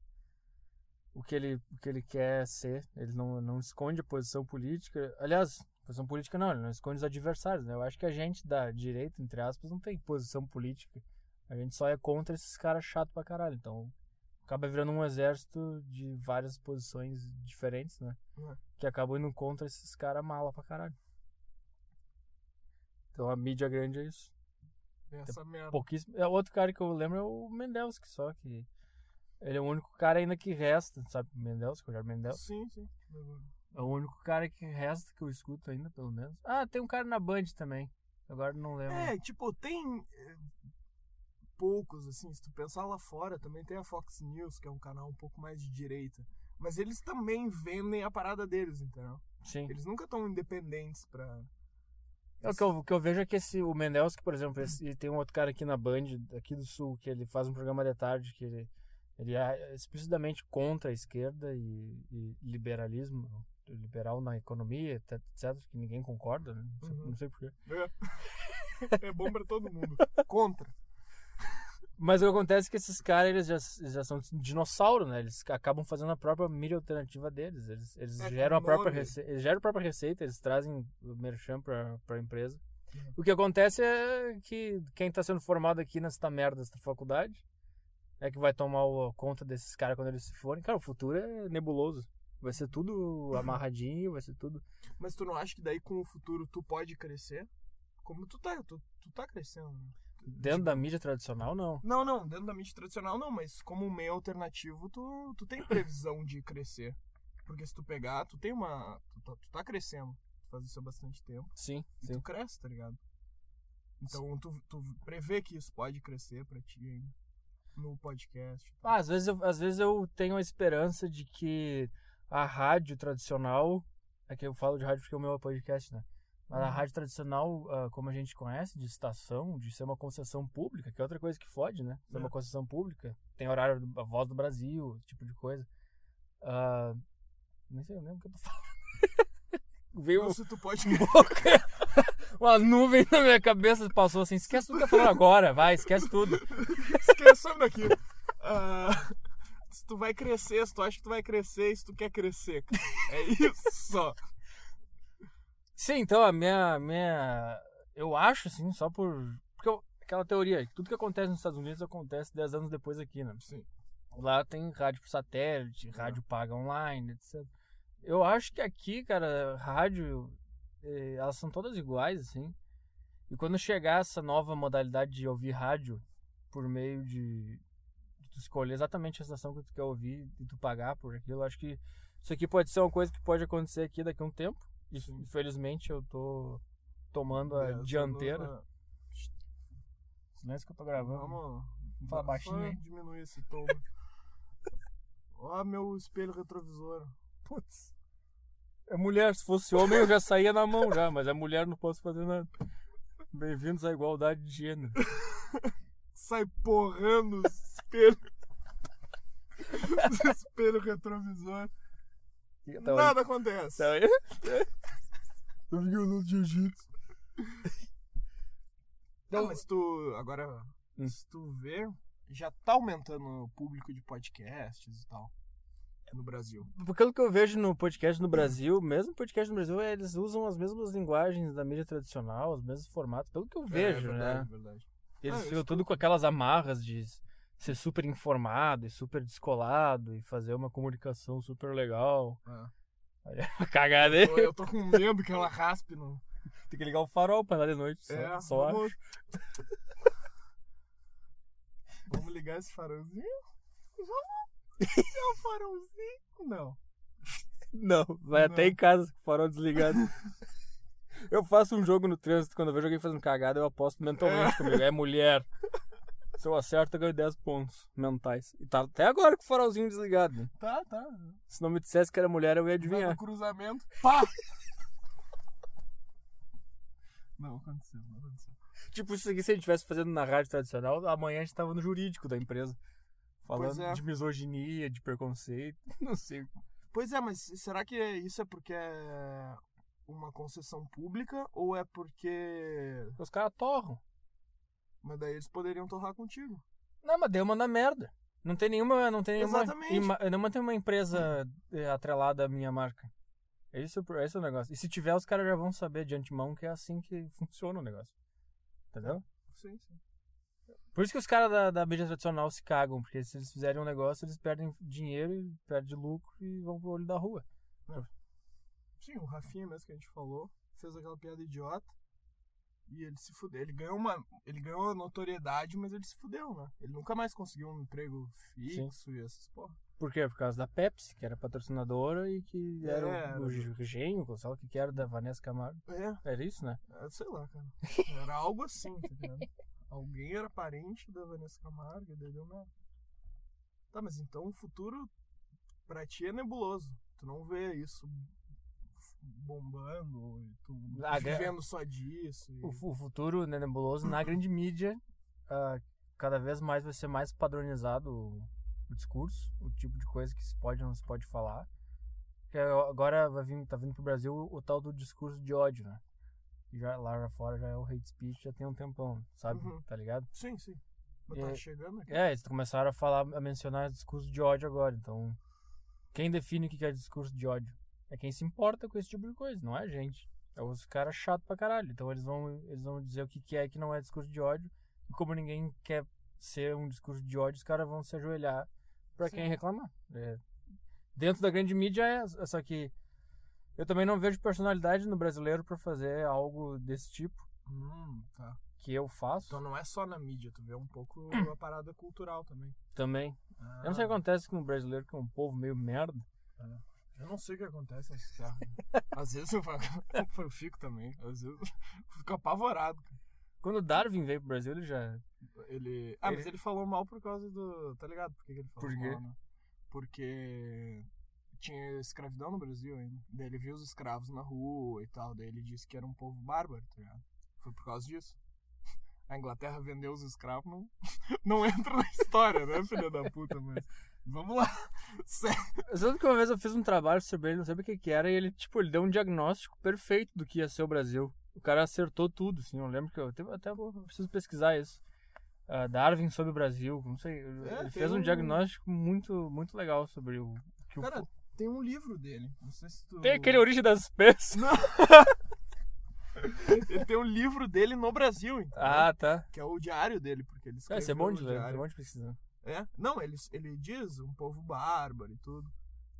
S1: o, que ele, o que ele quer ser. Ele não, não esconde a posição política. Aliás, posição política não, ele não esconde os adversários, né? Eu acho que a gente da direita, entre aspas, não tem posição política. A gente só é contra esses caras chatos pra caralho. Então, acaba virando um exército de várias posições diferentes, né?
S2: É.
S1: Que acabam indo contra esses caras mala pra caralho. Então a mídia grande é isso.
S2: Essa merda.
S1: Pouquíssimo. É, outro cara que eu lembro é o Mendelski só, que Ele é o único cara ainda que resta, sabe? Mendels, Rogério Mendels.
S2: Sim, sim.
S1: É o único cara que resta que eu escuto ainda, pelo menos. Ah, tem um cara na Band também. Agora não lembro.
S2: É, tipo, tem é, poucos, assim, se tu pensar lá fora, também tem a Fox News, que é um canal um pouco mais de direita. Mas eles também vendem a parada deles, entendeu?
S1: Sim.
S2: Eles nunca estão independentes pra.
S1: É, o, que eu, o que eu vejo é que esse, o Mendelski, por exemplo, esse, e tem um outro cara aqui na Band, aqui do Sul, que ele faz um programa de tarde que ele, ele é explicitamente contra a esquerda e, e liberalismo, liberal na economia, etc, que ninguém concorda, né? não, sei,
S2: Uhum.
S1: não sei porquê.
S2: É, é bom pra todo mundo. Contra.
S1: Mas o que acontece é que esses caras, eles já, eles já são dinossauro, né? Eles acabam fazendo a própria mídia alternativa deles. Eles, eles
S2: É,
S1: geram a própria receita, eles geram a própria receita, eles trazem o merchan pra, pra empresa.
S2: Uhum.
S1: O que acontece é que quem tá sendo formado aqui nessa merda dessa faculdade é que vai tomar o- conta desses caras quando eles se forem. Cara, o futuro é nebuloso. Vai ser tudo amarradinho, vai ser tudo.
S2: Mas tu não acha que daí com o futuro tu pode crescer? Como tu tá, tu, tu tá crescendo, né?
S1: Dentro da mídia tradicional, não.
S2: Não, não, dentro da mídia tradicional não, mas como meio alternativo, tu, tu tem previsão de crescer. Porque se tu pegar, tu tem uma. Tu tá, tu tá crescendo. Tu faz isso há bastante tempo.
S1: Sim,
S2: E
S1: sim.
S2: tu cresce, tá ligado? Então tu, tu prevê que isso pode crescer pra ti ainda. No podcast. tal.
S1: Ah, às vezes, eu, às vezes eu tenho a esperança de que a rádio tradicional. É que eu falo de rádio porque é o meu podcast, né? Mas a
S2: Uhum.
S1: rádio tradicional, ah, como a gente conhece, de estação, de ser uma concessão pública, que é outra coisa que fode, né? Ser
S2: É.
S1: uma concessão pública. Tem horário, a voz do Brasil, tipo de coisa. Ah, nem sei, eu lembro o que eu tô falando. Veio
S2: Então, se tu pode.
S1: uma nuvem na minha cabeça passou assim. Esquece tudo que eu falando agora, vai, esquece tudo.
S2: Esquece some daqui. Ah, se tu vai crescer, se tu acha que tu vai crescer, se tu quer crescer. cara. É isso só.
S1: Sim, então a minha, minha. Eu acho, assim, só por. Porque eu- aquela teoria, que tudo que acontece nos Estados Unidos acontece 10 anos depois aqui, né?
S2: Sim.
S1: Lá tem rádio por satélite, rádio paga online, etc. Eu acho que aqui, cara, rádio, eh, elas são todas iguais, assim. E quando chegar essa nova modalidade de ouvir rádio por meio de, de tu escolher exatamente a estação que tu quer ouvir e tu pagar por aquilo, eu acho que isso aqui pode ser uma coisa que pode acontecer aqui daqui a um tempo.
S2: Sim.
S1: infelizmente eu tô tomando a dianteira.
S2: na-
S1: Silêncio que eu tô gravando.
S2: Vamos.
S1: Fala
S2: só
S1: baixinho aí.
S2: Diminuir esse tom. Ó, meu espelho retrovisor.
S1: Putz. É mulher, se fosse homem eu já saía na mão já, mas é mulher não posso fazer nada. Bem-vindos à igualdade de gênero.
S2: Sai porrando os espelhos. Os espelhos retrovisor.
S1: Tá
S2: Nada acontece.
S1: Aí?
S2: Eu vi o luto de jiu-jitsu. Não,
S1: Então-
S2: mas tu. Agora,
S1: Hum.
S2: se tu vê, já tá aumentando o público de podcasts e tal. No Brasil.
S1: Pelo que eu vejo no podcast no Brasil, mesmo podcast no Brasil, eles usam as mesmas linguagens da mídia tradicional, os mesmos formatos. Pelo que eu vejo,
S2: é,
S1: né?
S2: verdade, verdade.
S1: Eles
S2: Ah,
S1: ficam
S2: isso
S1: tudo com aquelas amarras de ser super informado e super descolado e fazer uma comunicação super legal.
S2: É.
S1: É cagada aí.
S2: Eu, tô com medo que ela raspe no.
S1: Tem que ligar o farol pra andar de noite. Só,
S2: É,
S1: só
S2: vamos... vamos ligar esse farolzinho? Vamos? É o farolzinho? Não.
S1: Não, vai
S2: Não.
S1: até em casa com o farol desligado. eu faço um jogo no trânsito, quando eu vejo alguém fazendo cagada, eu aposto mentalmente comigo. É mulher. Se eu acerto, eu ganho 10 pontos mentais. E tá até agora com o farolzinho desligado. né?
S2: Tá, tá.
S1: Se não me dissesse que era mulher, eu ia
S2: Vai
S1: adivinhar.
S2: no cruzamento. Pá! Não aconteceu, não aconteceu.
S1: Tipo, isso aqui se a gente estivesse fazendo na rádio tradicional, amanhã a gente tava no jurídico da empresa. Falando
S2: é.
S1: de misoginia, de preconceito. Não sei.
S2: Pois é, mas será que isso é porque é uma concessão pública ou é porque.
S1: Os caras torram.
S2: Mas daí eles poderiam torrar contigo.
S1: Não, mas deu uma na merda. Não tem nenhuma, não tem nenhuma,
S2: Exatamente.
S1: ima- não tem uma empresa eh, atrelada à minha marca. É isso, esse é o negócio. E se tiver, os caras já vão saber de antemão que é assim que funciona o negócio. Entendeu?
S2: Sim, sim.
S1: Por isso que os caras da, da mídia tradicional se cagam, porque se eles fizerem um negócio, eles perdem dinheiro, e perdem lucro e vão pro olho da rua.
S2: Sim, o Rafinha mesmo que a gente falou, fez aquela piada idiota. E ele se fudeu. Ele ganhou uma. Ele ganhou notoriedade, mas ele se fudeu, né? Ele nunca mais conseguiu um emprego fixo e essas porra.
S1: Por quê? Por causa da Pepsi, que era patrocinadora e que era
S2: É,
S1: o, o
S2: era-
S1: genro, sei lá o que que era, da Vanessa Camargo.
S2: É,
S1: Era isso, né?
S2: é, sei lá, cara. Era algo assim, tá ligado? Alguém era parente da Vanessa Camargo e daí deu merda. Tá, mas então o futuro pra ti é nebuloso. Tu não vê isso bombando,
S1: Ah, gra-
S2: vivendo só disso. e-
S1: O, o futuro né, nebuloso na grande mídia, ah, cada vez mais vai ser mais padronizado o, o discurso, o tipo de coisa que se pode ou não se pode falar. Que agora vai vir, tá vindo pro Brasil o, tal do discurso de ódio, né? Já, lá já fora já é o hate speech, já tem um tempão, sabe?
S2: Uhum.
S1: Tá ligado?
S2: Sim, sim. Mas tá
S1: aí-
S2: chegando aqui.
S1: É, eles começaram a falar, a mencionar discurso de ódio agora. Então, quem define o que é discurso de ódio? É quem se importa com esse tipo de coisa, não é a gente. É os caras chatos pra caralho. Então eles vão, eles vão dizer o que que é que não é discurso de ódio. E como ninguém quer ser um discurso de ódio, os caras vão se ajoelhar pra
S2: Sim.
S1: quem reclamar. É. Dentro da grande mídia é, só que eu também não vejo personalidade no brasileiro pra fazer algo desse tipo
S2: Hum, tá.
S1: que eu faço
S2: Então não é só na mídia, tu vê um pouco a parada cultural também.
S1: também. Eu não sei o que acontece com o brasileiro, que é um povo meio merda.
S2: Eu não sei o que acontece nessa terra. Às vezes eu, eu fico também. Às vezes eu fico apavorado.
S1: Quando o Darwin veio pro Brasil, ele já.
S2: Ele. Ah,
S1: Ele-
S2: mas ele falou mal por causa do. Tá ligado? Por que, que ele falou
S1: Por quê?
S2: mal, né? Porque tinha escravidão no Brasil ainda. Daí ele viu os escravos na rua e tal. Daí ele disse que era um povo bárbaro, tá ligado? Foi por causa disso. A Inglaterra vendeu os escravos, não, não entra na história, né, filha da puta, mas. Vamos lá.
S1: Eu lembro que uma vez eu fiz um trabalho sobre ele, não sabia o que que era, e ele, tipo, ele deu um diagnóstico perfeito do que ia ser o Brasil. O cara acertou tudo, assim. Eu lembro que eu até, até vou- preciso pesquisar isso. Ah, Darwin sobre o Brasil, não sei. ele
S2: tem
S1: fez um
S2: um-
S1: diagnóstico muito, muito legal sobre o. Que o
S2: Cara,
S1: po-
S2: tem um livro dele. Não sei se tu.
S1: tem aquele Origem das Espécies.
S2: Ele tem um livro dele no Brasil, entendeu?
S1: Ah, tá.
S2: Que é o diário dele, porque ele
S1: É,
S2: escreveu
S1: isso é bom de ler, é bom de pesquisar.
S2: É? Não, ele, ele diz um povo bárbaro e tudo.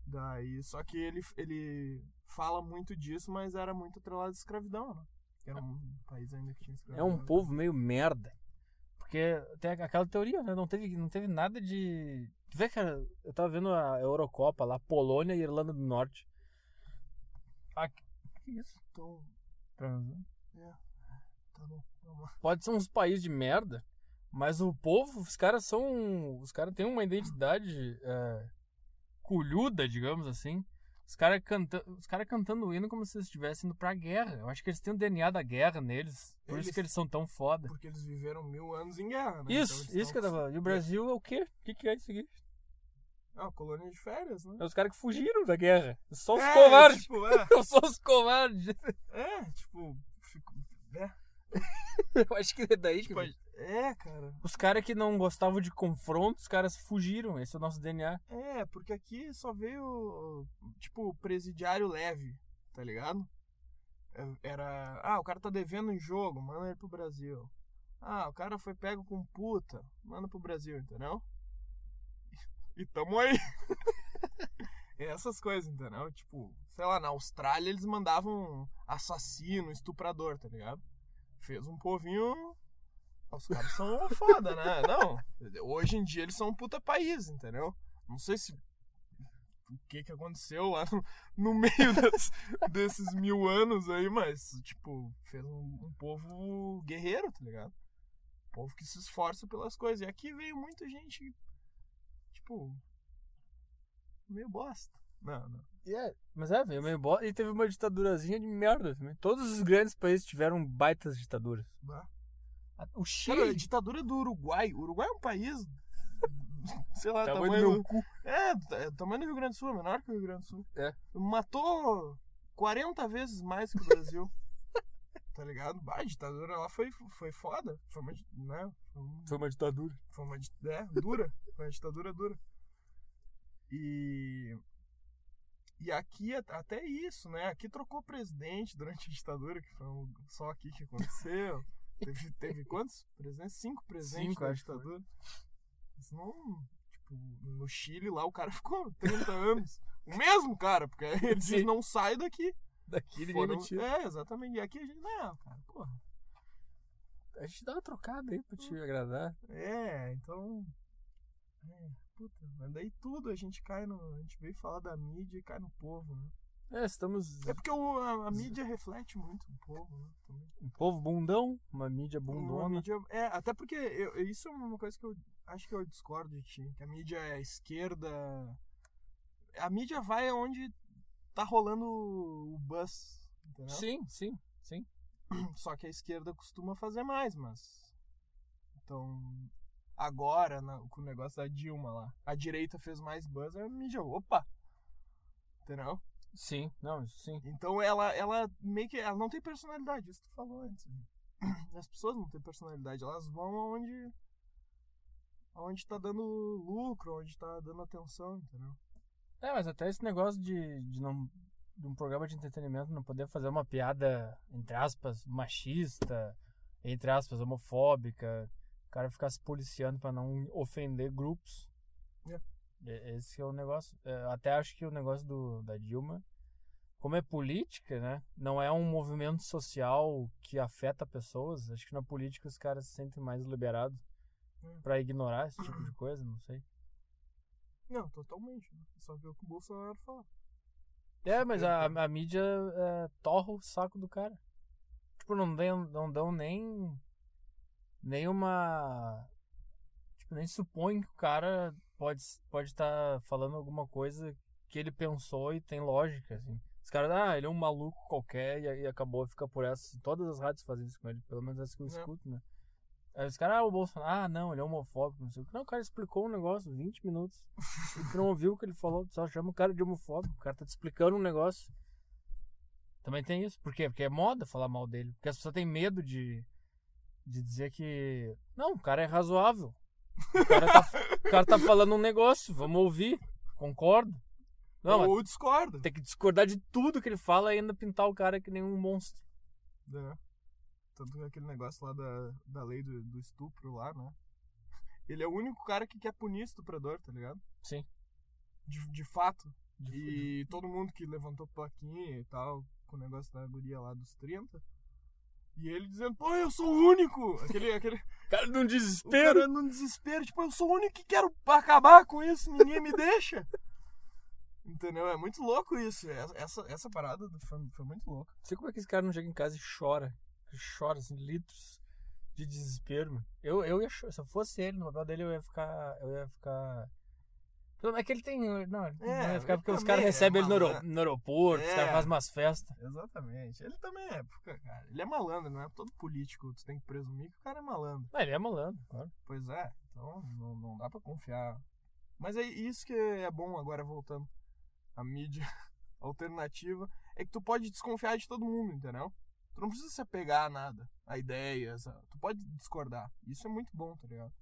S2: Daí, só que ele, ele fala muito disso, mas era muito atrelado à escravidão, né? Que era um país ainda que tinha
S1: É
S2: escravidão.
S1: um povo meio merda. Porque tem aquela teoria, né? Não teve, não teve nada de. Tu vê, cara, eu tava vendo a Eurocopa lá, Polônia e Irlanda do Norte. Ah, que isso?
S2: Então,
S1: Transando.
S2: tá bom.
S1: Pode ser uns países de merda, mas o povo, os caras são. Os caras têm uma identidade é, colhuda, digamos assim. Os caras canta, os cara cantando o hino como se eles estivessem indo pra guerra. Eu acho que eles têm o DNA da guerra neles. Por isso
S2: Eles-
S1: que eles são tão foda.
S2: Porque eles viveram mil anos em guerra, né?
S1: Isso,
S2: Então
S1: isso que eu tava falando. E o Brasil é o quê? O que, que é isso aqui?
S2: É uma colônia de férias, né?
S1: É os caras que fugiram da guerra. Só os
S2: É,
S1: covardes.
S2: Tipo, é,
S1: Só os covardes.
S2: é, tipo, fico, é,
S1: Eu acho que é daí que
S2: tipo,
S1: vem.
S2: É, cara.
S1: Os caras que não gostavam de confronto, os caras fugiram. Esse é o nosso DNA.
S2: É, porque aqui só veio, tipo, presidiário leve, tá ligado? É, Era, ah, o cara tá devendo em jogo, manda ele pro Brasil. Ah, o cara foi pego com puta, manda pro Brasil, entendeu? E tamo aí. Essas coisas, entendeu? Tipo, sei lá, na Austrália eles mandavam assassino, estuprador, tá ligado? Fez um povinho. Os caras são foda, né? Não. Hoje em dia eles são um puta país, entendeu? Não sei se. O que que aconteceu lá no, no meio das- desses mil anos aí, mas, tipo, fez um, um povo guerreiro, tá ligado? Um povo que se esforça pelas coisas. E aqui veio muita gente, tipo. meio bosta. Não, não.
S1: É, mas é, veio meio bosta. E teve uma ditadurazinha de merda também. Todos os grandes países tiveram baitas ditaduras.
S2: Bah.
S1: O
S2: Cara,
S1: Chile.
S2: a ditadura do Uruguai. O Uruguai é um país. Sei lá,
S1: tamanho
S2: tamanho.
S1: do meu cu.
S2: É, é, o tamanho do Rio Grande do Sul, é menor que o Rio Grande do Sul.
S1: É.
S2: Matou 40 vezes mais que o Brasil. tá ligado? Bah, a ditadura lá foi, foi foda. Foi uma, né? Foi, um-
S1: Foi uma ditadura.
S2: foi uma é, dura. Foi uma ditadura dura. E. E aqui, até isso, né? Aqui trocou presidente durante a ditadura, que foi um- só aqui que aconteceu. Teve, teve quantos presidentes? Cinco presidentes
S1: Cinco,
S2: da ditadura. Não. Tipo, no Chile lá o cara ficou 30 anos. O mesmo cara, porque ele diz não sai daqui.
S1: Daqui ninguém
S2: Foram-. É, exatamente. E aqui a gente, não, cara, porra.
S1: A gente dá uma trocada aí pra te agradar.
S2: É, então. É, puta, mas daí tudo a gente cai no. A gente veio falar da mídia e cai no povo, né?
S1: É, estamos.
S2: É porque o- a, a mídia reflete muito o povo, né? Também.
S1: Um povo bundão, uma mídia
S2: Uma
S1: bundona.
S2: mídia, é, até porque eu- isso é uma coisa que eu acho que eu discordo de ti. Que a mídia é esquerda. A mídia vai onde tá rolando o buzz, entendeu?
S1: Sim, sim, sim.
S2: Só que a esquerda costuma fazer mais, mas. Então. Agora, na- com o negócio da Dilma lá, a direita fez mais buzz, a mídia, opa! Entendeu?
S1: Sim, não, sim.
S2: Então ela, ela meio que. Ela não tem personalidade, isso que tu falou antes. né? As pessoas não têm personalidade, elas vão aonde. aonde tá dando lucro, onde tá dando atenção, entendeu?
S1: É, mas até esse negócio de, de não. De um programa de entretenimento não poder fazer uma piada, entre aspas, machista, entre aspas, homofóbica, o cara ficar se policiando pra não ofender grupos.
S2: É.
S1: Esse é o negócio. É, Até acho que o negócio do, da Dilma, como é política, né? Não é um movimento social que afeta pessoas. Acho que na política os caras se sentem mais liberados
S2: É.
S1: pra ignorar esse tipo de coisa, não sei.
S2: Não, totalmente. Né? Só ver o que o Bolsonaro fala.
S1: É, mas a, a mídia é, torra o saco do cara. Tipo, não, dão, não dão nem. Nem uma. Tipo, nem supõe que o cara pode estar pode tá falando alguma coisa que ele pensou e tem lógica, assim. Os caras, ah, ele é um maluco qualquer e, e acabou, fica por essa. Todas as rádios fazem isso com ele, pelo menos as que eu
S2: É.
S1: escuto, né? Aí os caras, ah, o Bolsonaro, ah, não, ele é homofóbico, não sei o que. Não, o cara explicou um negócio, 20 minutos. E tu não ouviu o que ele falou, só chama o cara de homofóbico. O cara tá te explicando um negócio. Também tem isso. Por quê? Porque é moda falar mal dele. Porque as pessoas têm medo de, de dizer que. Não, o cara é razoável. O cara tá, o cara tá falando um negócio, vamos ouvir. Concordo. Não,
S2: Ou discorda.
S1: tem que discordar de tudo que ele fala e ainda pintar o cara que nem um monstro.
S2: né? Tanto que aquele negócio lá da, da lei do, do estupro lá, né? Ele é o único cara que quer punir estuprador, tá ligado?
S1: Sim.
S2: De, de fato.
S1: De-
S2: E todo mundo que levantou plaquinha e tal, com o negócio da guria lá dos 30. E ele dizendo, pô, eu sou o único! Aquele, aquele,
S1: Cara num
S2: o
S1: desespero.
S2: cara num desespero, tipo, eu sou o único que quero acabar com isso, ninguém me deixa. Entendeu? É muito louco isso. Essa, essa, essa parada foi, foi muito louca.
S1: Não sei como é que esse cara não chega em casa e chora. Chora, assim, litros de desespero. mano. Eu, eu ia Se eu fosse ele, no papel dele, eu ia ficar. Eu ia ficar. Pelo- É que ele tem. Não, ele não ia ficar porque os caras
S2: é
S1: recebem ele no,
S2: malandro.
S1: no aeroporto, os
S2: É.
S1: caras fazem umas festas.
S2: Exatamente. Ele também é, porque, cara, ele é malandro, não é todo político, tu tem que presumir que o cara é malandro.
S1: Ah, ele é malandro, claro.
S2: Pois é, então não, não dá pra confiar. Mas é isso que é bom agora voltando. A mídia alternativa é que tu pode desconfiar de todo mundo, entendeu? Tu não precisa se apegar a nada, a ideias, a- tu pode discordar. Isso é muito bom, tá ligado?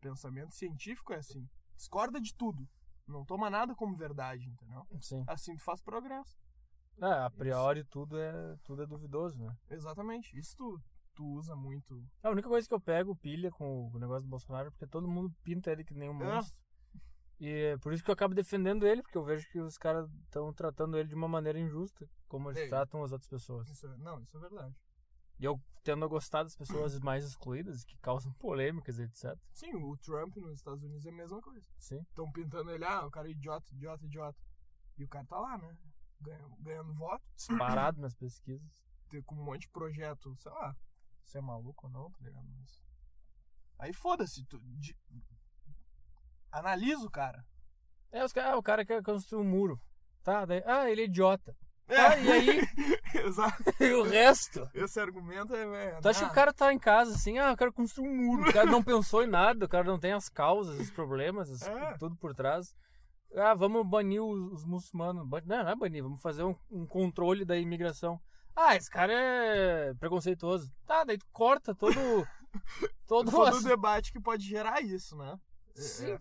S2: Pensamento científico é assim, discorda de tudo. Não toma nada como verdade, entendeu?
S1: Sim.
S2: Assim tu faz progresso.
S1: É, a priori tudo é, tudo é duvidoso, né?
S2: Exatamente. Isso tu, tu usa muito.
S1: A única coisa que eu pego pilha com o negócio do Bolsonaro é porque todo mundo pinta ele que nem um
S2: É.
S1: monstro. E é por isso que eu acabo defendendo ele, porque eu vejo que os caras estão tratando ele de uma maneira injusta, como eles
S2: É.
S1: tratam as outras pessoas.
S2: Isso é- não, isso é verdade.
S1: E eu tendo a gostar das pessoas mais excluídas, que causam polêmicas, etc.
S2: Sim, o Trump nos Estados Unidos é a mesma coisa.
S1: Sim.
S2: Estão pintando ele, ah, o cara é idiota, idiota, idiota. E o cara tá lá, né? Ganhando, ganhando voto,
S1: Disparado nas pesquisas.
S2: com um monte de projeto, sei lá, se é maluco ou não, tá ligado? Mas... Aí foda-se, tu. de- Analisa o cara.
S1: É, os caras, ah, o cara quer construir um muro. Tá, daí, ah, ele é idiota.
S2: É.
S1: Ah, e aí?
S2: Exato.
S1: E o resto?
S2: Esse argumento é. é
S1: Tu acha que
S2: ah,
S1: o cara tá em casa assim, ah, eu quero construir um muro. O cara não pensou em nada, o cara não tem as causas, os problemas, as-
S2: É.
S1: tudo por trás. Ah, vamos banir os, os muçulmanos. Não, não é banir, vamos fazer um, um controle da imigração. Ah, esse cara é preconceituoso. Tá, daí tu corta todo. todo,
S2: todo o debate que pode gerar isso, né? É-
S1: Sim.
S2: é.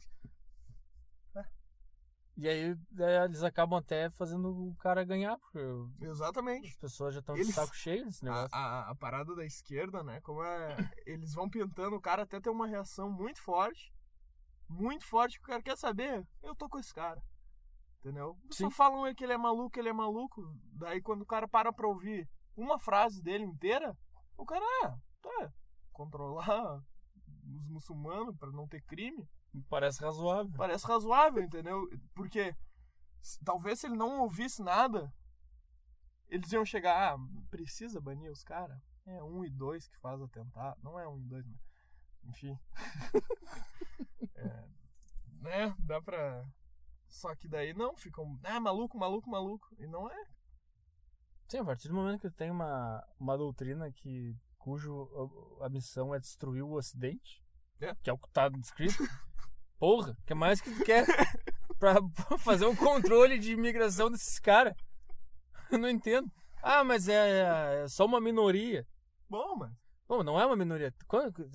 S1: E aí, daí eles acabam até fazendo o cara ganhar, porque
S2: Exatamente.
S1: as pessoas já estão de saco cheio desse
S2: A,
S1: negócio.
S2: a, a parada da esquerda, né? Como é. Eles vão pintando o cara até ter uma reação muito forte. Muito forte que o cara quer saber. Eu tô com esse cara. Entendeu? Só
S1: Sim.
S2: falam que ele é maluco, ele é maluco. Daí quando o cara para pra ouvir uma frase dele inteira, o cara, ah, tá. controlar os muçulmanos pra não ter crime,
S1: Parece razoável.
S2: parece razoável, entendeu? Porque talvez se ele não ouvisse nada, eles iam chegar, ah, precisa banir os caras? É um e dois que faz atentado. Não é um e dois, mas. Enfim. É, né? Dá pra. Só que daí não, ficam. Ah, maluco, maluco, maluco. E não é.
S1: Sim, a partir do momento que tem uma, uma doutrina que cujo a, a missão é destruir o Ocidente,
S2: É.
S1: que é o que tá descrito, porra, que mais que tu quer pra, fazer um controle de imigração desses caras? Eu não entendo. Ah, mas é, é só uma minoria.
S2: Bom, mas.
S1: Bom, não é uma minoria.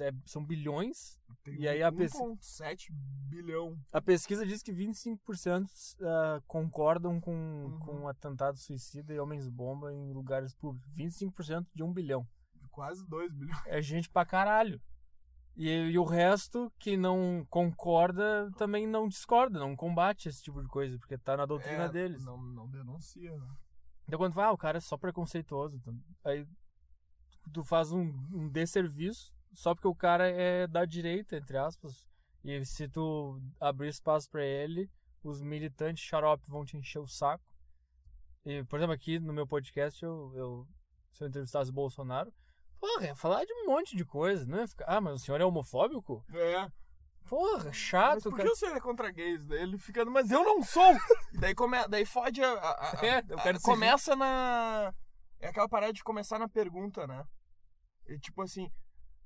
S1: É- são bilhões.
S2: Tem
S1: E aí a pesquisa-
S2: 1,7 bilhão.
S1: A pesquisa diz que 25% ah, concordam com,
S2: Uhum.
S1: com atentado suicida e homens-bomba em lugares públicos. 25% de um bilhão.
S2: Quase 2 bilhões.
S1: É gente pra caralho. E, e o resto que não concorda também não discorda, não combate esse tipo de coisa, porque tá na doutrina
S2: É,
S1: deles.
S2: Não, não denuncia, né?
S1: Então quando fala, ah, o cara é só preconceituoso, então, aí tu faz um, um desserviço só porque o cara é da direita, entre aspas. E se tu abrir espaço pra ele, os militantes xarope vão te encher o saco. E, por exemplo, aqui no meu podcast, eu, eu se eu entrevistasse Bolsonaro, porra, ia falar de um monte de coisa, não ia ficar, ah, mas o senhor é homofóbico?
S2: É.
S1: Porra,
S2: Mas
S1: chato,
S2: por que
S1: cara.
S2: o senhor é contra gays? Daí ele fica, mas eu não sou! E daí, come, daí fode a. a- a-
S1: É, eu
S2: a- começa na. É aquela parada de começar na pergunta, né? E, tipo assim,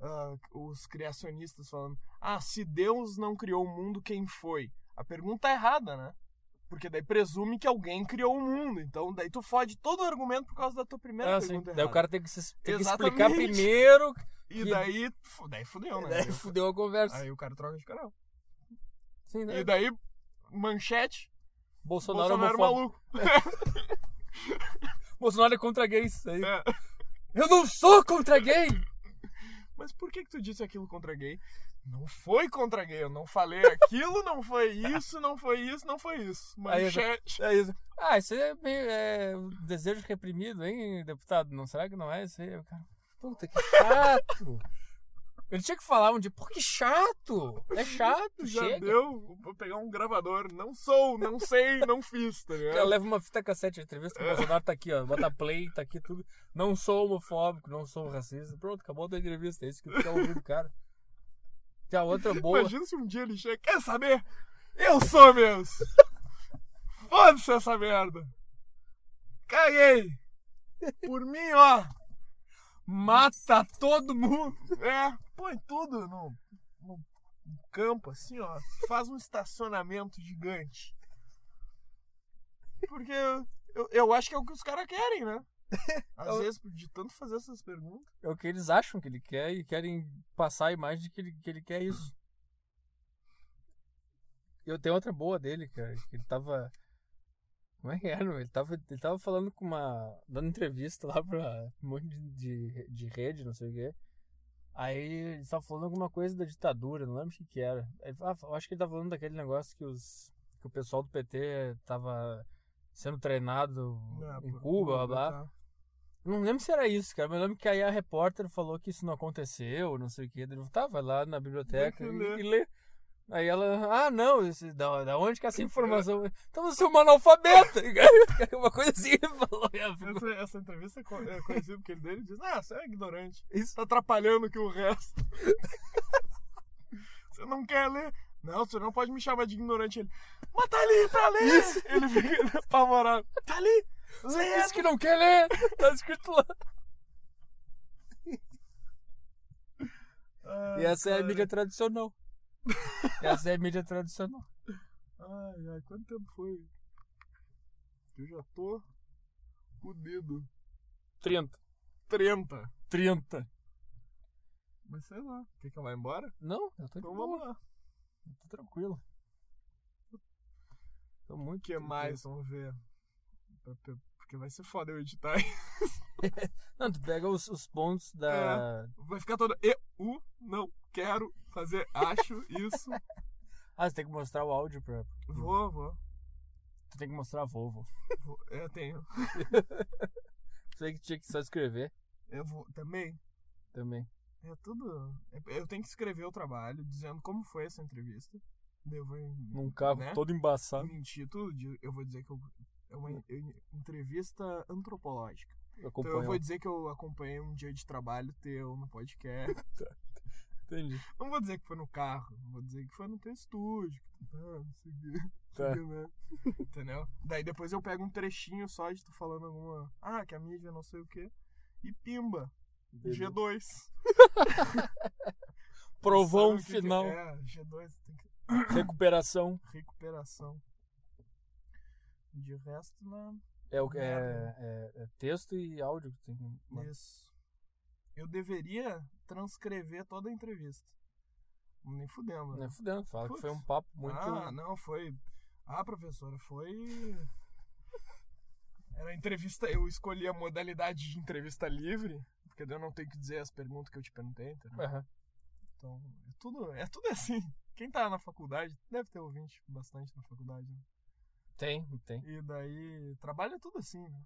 S2: ah, os criacionistas falando: Ah, se Deus não criou o mundo, quem foi? A pergunta é errada, né? Porque daí presume que alguém criou o mundo. Então daí tu fode todo o argumento por causa da tua primeira
S1: Ah, sim.
S2: pergunta
S1: Daí o cara tem que, se, tem que explicar primeiro,
S2: E
S1: que-
S2: daí, daí fudeu, né?
S1: daí fudeu a conversa.
S2: Aí o cara troca de canal.
S1: Sim, né?
S2: E daí, manchete,
S1: Bolsonaro,
S2: Bolsonaro,
S1: é
S2: maluco.
S1: Bolsonaro é contra gays. Aí.
S2: É.
S1: Eu não sou contra gay!
S2: Mas por que que tu disse aquilo contra gay? Não foi contra gay, eu não falei aquilo, não foi isso, não foi isso, não foi isso. Manchete.
S1: É isso. Ah, isso é meio é, desejo reprimido, hein, deputado? Não será que não é isso aí? Cara, Puta, que chato! Ele tinha que falar um dia, pô, que chato! É chato,
S2: Já
S1: chega.
S2: deu, vou pegar um gravador. Não sou, não sei, não fiz, tá
S1: O cara
S2: ligado?
S1: leva uma fita cassete, a entrevista o Bolsonaro tá aqui, ó. Bota play, tá aqui tudo. Não sou homofóbico, não sou racista. Pronto, acabou a entrevista. É isso que tu quer ouvir do cara. Que a outra boa.
S2: Imagina se um dia ele chega, quer saber? Eu sou mesmo! Foda-se essa merda! Caguei! Por mim, ó!
S1: Mata todo mundo!
S2: É, põe tudo no, no campo, assim, ó. Faz um estacionamento gigante. Porque eu, eu, eu acho que é o que os caras querem, né? Às vezes, de tanto fazer essas perguntas.
S1: É o que eles acham que ele quer e querem passar a imagem de que ele, que ele quer isso. Eu tenho outra boa dele, cara. que Ele tava. Como é que era? Ele tava, ele tava falando com uma. dando entrevista lá pra um monte de, de, de rede, não sei o quê. Aí ele tava falando alguma coisa da ditadura, não lembro o que que era. Ele ah, eu acho que ele tava falando daquele negócio que os. que o pessoal do PT tava sendo treinado
S2: Ah,
S1: em Cuba, blá blá.
S2: Tá.
S1: Não lembro se era isso, cara, mas eu lembro que aí a repórter falou que isso não aconteceu, não sei o que. Ele tá, vai lá na biblioteca e, e lê. Aí ela, ah, não, esse, da, da onde que é essa informação? Então você é um analfabeta! Uma coisa assim ele falou.
S2: Essa, essa entrevista é é conhecida porque ele dele diz: Ah, você é ignorante.
S1: Isso.
S2: Tá atrapalhando que o resto. você não quer ler? Não, você não pode me chamar de ignorante. Ele, mas tá ali pra ler! Ele fica apavorado. Tá ali!
S1: Você disse que não quer ler! Tá escrito lá.
S2: Ai,
S1: E essa é a
S2: cara.
S1: mídia tradicional. Essa é a mídia tradicional.
S2: Ai, ai, quanto tempo foi? Eu já tô fudido.
S1: 30.
S2: 30.
S1: 30.
S2: Mas sei lá. Quer que eu vá embora?
S1: Não, eu tô
S2: Então vamos lá.
S1: Eu tô tranquilo. Tô muito
S2: O que
S1: tranquilo.
S2: mais? Vamos ver. Porque vai ser foda eu editar.
S1: Não, tu pega os, os pontos da.
S2: Vai ficar todo. Eu uh, não quero fazer, acho isso.
S1: Ah, você tem que mostrar o áudio pra.
S2: Vou, vou.
S1: Tu tem que mostrar a Volvo.
S2: vou. Eu tenho.
S1: Sei que tinha que só escrever
S2: Eu vou. Também.
S1: também.
S2: É tudo. é- Eu tenho que escrever o trabalho dizendo como foi essa entrevista. Eu vou.
S1: Num carro
S2: né?
S1: todo embaçado.
S2: mentir tudo. Eu vou dizer que eu, é uma en- entrevista antropológica. Então eu vou dizer que eu acompanhei um dia de trabalho teu no podcast.
S1: Entendi.
S2: Não vou dizer que foi no carro, vou dizer que foi no teu estúdio. que tu tá, não sei o quê,
S1: Tá.
S2: né? Entendeu? Daí depois eu pego um trechinho só de tu falando alguma. Ah, que a mídia não sei o quê. E pimba.
S1: Beleza.
S2: G2.
S1: Provão
S2: o que que
S1: final.
S2: É, G2 tem que.
S1: Recuperação.
S2: Recuperação. De resto, não.
S1: É, o, é, é- é texto e áudio que tem que.
S2: Isso. Eu deveria transcrever toda a entrevista. Nem fudendo. Né?
S1: é fudendo, fala que
S2: Putz.
S1: foi um papo muito.
S2: Ah, não, foi. Ah, professora, foi. Era entrevista. Eu escolhi a modalidade de entrevista livre, porque daí eu não tenho que dizer as perguntas que eu te perguntei, entendeu?
S1: Aham.
S2: Então, é tudo, é tudo assim. Quem tá na faculdade, deve ter ouvinte bastante na faculdade, né?
S1: Tem, tem.
S2: E daí, trabalha tudo assim, né?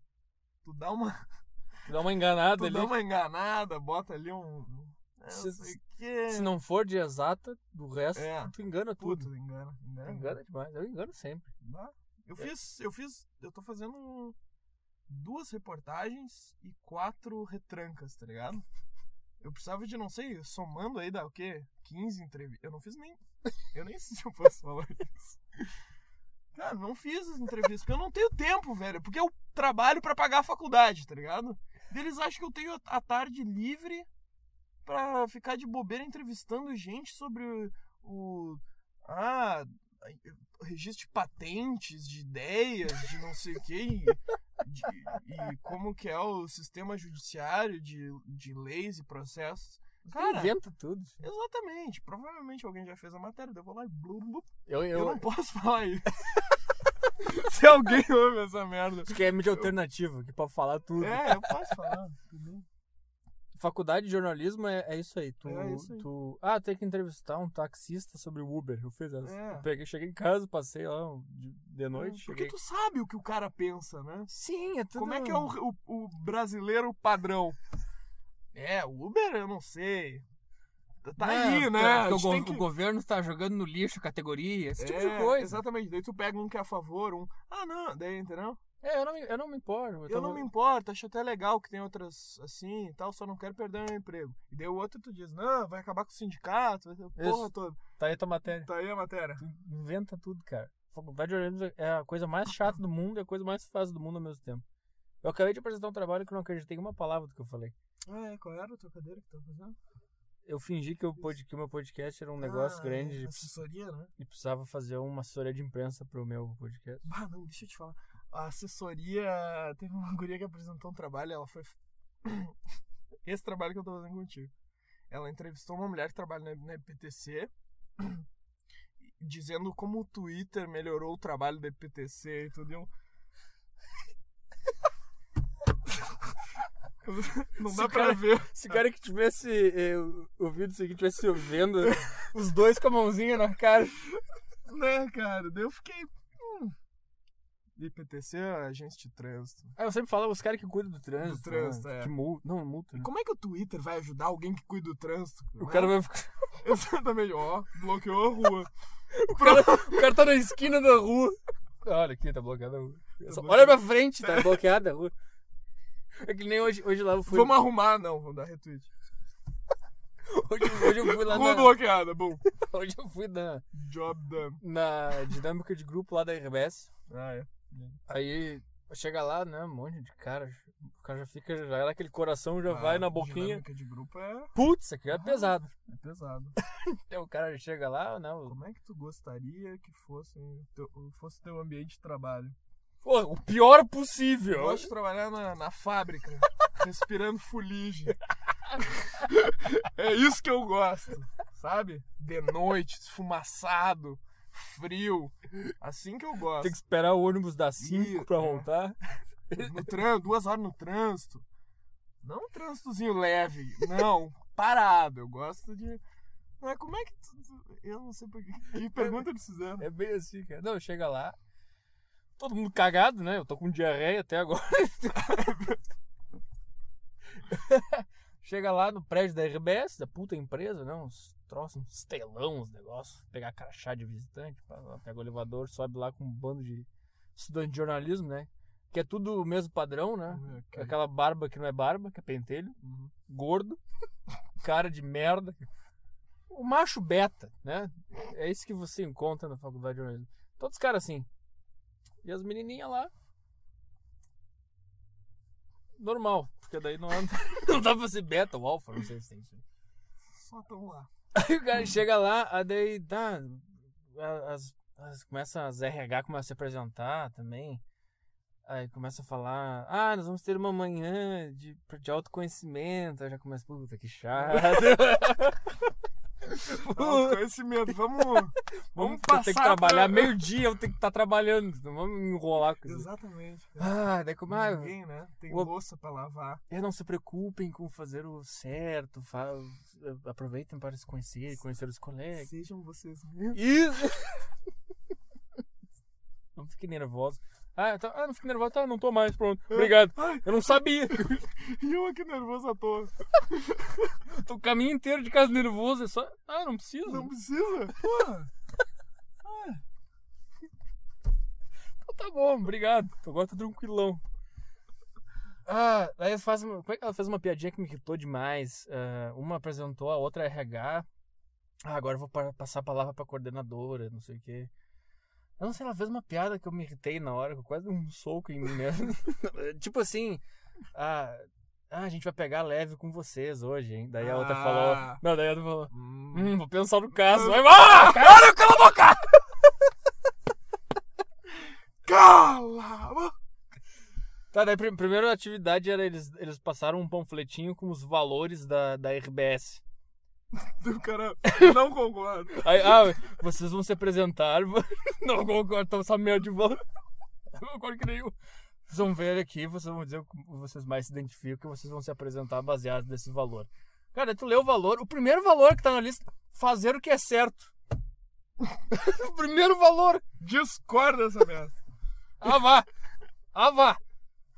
S2: Tu dá uma,
S1: Dá uma enganada
S2: tu
S1: ali.
S2: dá uma enganada, bota ali um.
S1: Se-. Se não for de exata, do resto,
S2: É.
S1: tu engana tudo.
S2: Puta, engana. engana.
S1: Engana demais. Eu engano sempre.
S2: Eu
S1: É.
S2: fiz, eu fiz, eu tô fazendo duas reportagens e quatro retrancas, tá ligado? Eu precisava de, não sei, somando aí dá o quê? 15 entrevistas. Eu não fiz nem. Eu nem sei se eu posso falar isso. Cara, não fiz as entrevistas, porque eu não tenho tempo, velho. Porque eu trabalho pra pagar a faculdade, tá ligado? Eles acham que eu tenho a tarde livre pra ficar de bobeira entrevistando gente sobre o. ah, registro de patentes, de ideias, de não sei o quê. E, de- e como que é o sistema judiciário de, de leis e processos. Cara,
S1: Inventa tudo.
S2: exatamente. Provavelmente alguém já fez a matéria, eu vou lá e blum, blum.
S1: Eu,
S2: Eu,
S1: eu,
S2: não posso falar isso. Se alguém ouve essa merda.
S1: acho que é mídia alternativa, que pode falar tudo.
S2: É, eu posso falar. tudo.
S1: Faculdade de jornalismo é, é isso aí. Tu,
S2: É isso aí.
S1: tu. Ah, tem que entrevistar um taxista sobre o Uber. Eu fiz essa.
S2: É.
S1: Eu peguei, cheguei em casa, passei lá de, de noite.
S2: Porque
S1: cheguei...
S2: tu sabe o que o cara pensa, né?
S1: Sim, é tudo.
S2: Como é que é o, o, o brasileiro padrão? É, o Uber eu não sei. Tá- Tá aí, né? A
S1: Porque o, go-
S2: que-
S1: o governo tá jogando no lixo categoria, esse tipo
S2: É,
S1: de coisa.
S2: Exatamente. Daí tu pega um que é a favor, um. Ah, não, daí, entendeu?
S1: É, eu não, me- eu não me importo. Eu,
S2: Eu não me importo, acho até legal que tem outras assim e tal, só não quero perder meu emprego. E daí o outro tu diz, não, vai acabar com o sindicato, vai ter porra
S1: Isso.
S2: toda.
S1: Tá aí a tua matéria.
S2: Tá aí a matéria.
S1: Tu inventa tudo, cara. Faculdade de jornalismo é a coisa mais chata do mundo e a coisa mais fácil do mundo ao mesmo tempo. Eu acabei de apresentar um trabalho que eu não acreditei em uma palavra do que eu falei.
S2: Ah, é, qual era a tua cadeira que tu fazendo?
S1: Eu fingi que, o pod- que o meu podcast era um negócio
S2: Ah,
S1: grande
S2: é, Assessoria, né?
S1: e precisava fazer uma assessoria de imprensa pro meu podcast.
S2: Ah, não, deixa eu te falar. A assessoria. Teve uma guria que apresentou um trabalho, ela foi. Esse trabalho que eu tô fazendo contigo. Ela entrevistou uma mulher que trabalha na, na EPTC, dizendo como o Twitter melhorou o trabalho da EPTC e tudo. E eu... Não dá
S1: Se
S2: pra
S1: cara-
S2: ver.
S1: Se o cara que tivesse eh, ouvido isso aqui, tivesse ouvindo, os dois com a mãozinha na cara.
S2: Né, cara? Daí eu fiquei. Hum. IPTC é a agência de trânsito.
S1: Ah, eu sempre falo os caras que cuidam do trânsito.
S2: Do trânsito,
S1: né?
S2: é.
S1: Que multa. Não, multa. né?
S2: Como é que o Twitter vai ajudar alguém que cuida do trânsito?
S1: O
S2: né?
S1: cara vai ficar.
S2: Exatamente, ó, bloqueou a rua.
S1: O cara, o cara tá na esquina da rua. Olha aqui, tá bloqueada a rua.
S2: Bloqueado.
S1: Olha pra frente, tá bloqueada a rua. É que nem hoje, hoje lá eu fui.
S2: Vamos arrumar, não, vamos dar retweet.
S1: Hoje, hoje eu fui lá
S2: Rua
S1: na,
S2: bloqueada, bom.
S1: Hoje eu fui na,
S2: Job done.
S1: na dinâmica de grupo lá da RBS.
S2: Ah, é.
S1: Aí chega lá, né? Um monte de cara. O cara já fica. Já era aquele coração, já
S2: Ah,
S1: vai na boquinha.
S2: Dinâmica de grupo é,
S1: Putz, isso aqui é pesado.
S2: é pesado.
S1: Aí o cara chega lá, né? o-
S2: Como é que tu gostaria que fosse teu, fosse teu ambiente de trabalho?
S1: Pô, o pior
S2: Eu
S1: possível.
S2: gosto de trabalhar na, na fábrica, respirando fuligem. é isso que eu gosto, sabe? De noite, esfumaçado, frio. Assim que eu gosto.
S1: Tem que esperar o ônibus dar 5
S2: Ih,
S1: pra
S2: é.
S1: voltar.
S2: No trânsito, duas horas no trânsito. Não um trânsitozinho leve, não, parado. Eu gosto de. Não é como é que tu, Eu não sei por. Que pergunta eles fizeram.
S1: É bem assim, cara. Não, chega lá. Todo mundo cagado, né? Eu tô com diarreia até agora. Chega lá no prédio da RBS, da puta empresa, né? Uns troços, uns telão, uns negócios. Pegar crachá de visitante, pega o elevador, sobe lá com um bando de estudante de jornalismo, né? Que é tudo o mesmo padrão, né?
S2: Ok.
S1: Aquela barba que não é barba, que é pentelho.
S2: Uhum.
S1: Gordo. Cara de merda. O macho beta, né? É isso que você encontra na faculdade de jornalismo. Todos os caras assim. E as menininhas lá. Normal. Porque daí não, anda- não dá pra ser beta ou alfa, não sei se tem isso.
S2: Só tão lá.
S1: Aí o cara chega lá, aí daí tá. As, as, começa as RH começam a se apresentar também. Aí começa a falar, ah, nós vamos ter uma manhã de, de autoconhecimento. Aí já começa, puta, que chato.
S2: Autoconhecimento, vamos.
S1: Vamos
S2: Vamos
S1: ter que
S2: passar
S1: trabalhar
S2: pra-
S1: meio-dia, eu tenho que estar trabalhando. Não vamos enrolar com isso.
S2: Exatamente.
S1: Ah, daí como. Ah,
S2: Ninguém, né? Tem
S1: o-
S2: louça pra lavar.
S1: é, não se preocupem com fazer o certo. Fa... Aproveitem para se conhecer, conhecer os colegas.
S2: Sejam vocês mesmos.
S1: Isso! Não fique nervoso. Ah, tá, ah, não fique nervoso, tá, não tô mais, pronto. Obrigado.
S2: Ai,
S1: Eu não sabia.
S2: e eu aqui nervoso à toa.
S1: Tô o caminho inteiro de casa nervoso, é só. Ah, não precisa.
S2: Não precisa. Porra.
S1: Então tá bom, obrigado. Agora tô tranquilão. Ah, aí ela faz como é que ela fez uma piadinha que me irritou demais. Ah, uma apresentou, a outra é RH. Ah, agora eu vou pa- passar a palavra pra coordenadora, não sei o quê. Eu não sei, ela fez uma piada que eu me irritei na hora, com quase um soco em mim mesmo. tipo assim, ah, ah, a gente vai pegar leve com vocês hoje, hein? Daí a outra
S2: Ah.
S1: falou. Não, daí a outra falou.
S2: Hum.
S1: Hum, vou pensar no caso. Vai, ah, cara, cala a boca!
S2: Cala! a boca!
S1: Tá, daí prim- primeiro a atividade era eles, eles passaram um panfletinho com os valores da, da RBS.
S2: Do cara, não concordo.
S1: Aí, ah, vocês vão se apresentar. Não concordo, então essa merda de valor. Não concordo que nenhum. Vocês vão ver aqui, vocês vão dizer o que vocês mais se identificam, que vocês vão se apresentar baseado nesse valor. Cara, tu lê o valor, o primeiro valor que tá na lista, fazer o que é certo. o primeiro valor.
S2: Discorda dessa merda.
S1: Ah, vá! Ah, vá!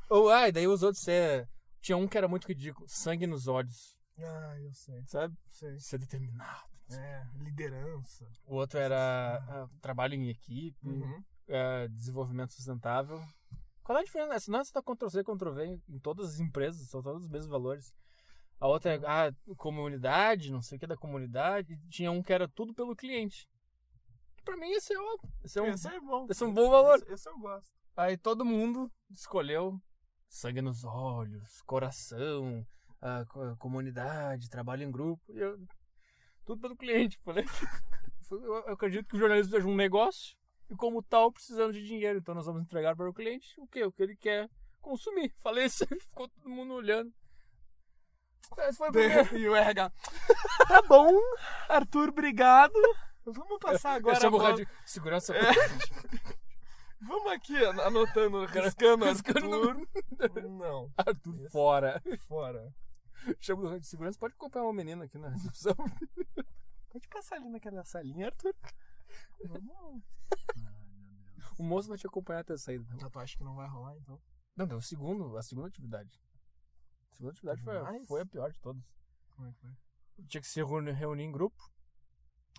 S1: Ou, ai, daí os outros, é... tinha um que era muito ridículo, sangue nos olhos,
S2: Ah, eu sei.
S1: sabe?
S2: Sei.
S1: Ser determinado.
S2: É, liderança.
S1: O outro era ah, trabalho em equipe,
S2: Uhum.
S1: ah, desenvolvimento sustentável. Qual é a diferença? Essa não é só Ctrl-C, Ctrl-V em todas as empresas, são todos os mesmos valores. A outra é ah, comunidade, não sei o que da comunidade. Tinha um que era tudo pelo cliente. Pra mim esse é, ó, esse é um,
S2: Esse é bom.
S1: esse é um bom valor.
S2: Esse, esse eu gosto.
S1: Aí todo mundo escolheu sangue nos olhos, coração, a co- comunidade, trabalho em grupo. E eu, tudo pelo cliente. Falei, eu acredito que o jornalismo seja um negócio e, como tal, precisamos de dinheiro. Então nós vamos entregar para o cliente o que? O que ele quer consumir. Falei isso, ficou todo mundo olhando. Esse foi o primeiro.
S2: E o RH. Tá bom, Arthur, obrigado. Vamos passar agora.
S1: Eu chamo o rádio segurança.
S2: Vamos aqui an- anotando, riscando
S1: riscando
S2: Arthur. Não,
S1: Arthur fora.
S2: fora.
S1: Chama o rádio de segurança. Pode acompanhar uma menina aqui na recepção.
S2: Pode passar ali naquela salinha, Arthur. Vamos.
S1: O moço vai te acompanhar até a saída.
S2: Já tu acha que não vai rolar, então?
S1: Não, deu o segundo, a segunda atividade. A segunda atividade foi,
S2: Mas-
S1: foi a pior de todas.
S2: Como é que foi?
S1: Tinha que se reuni- reunir em grupo.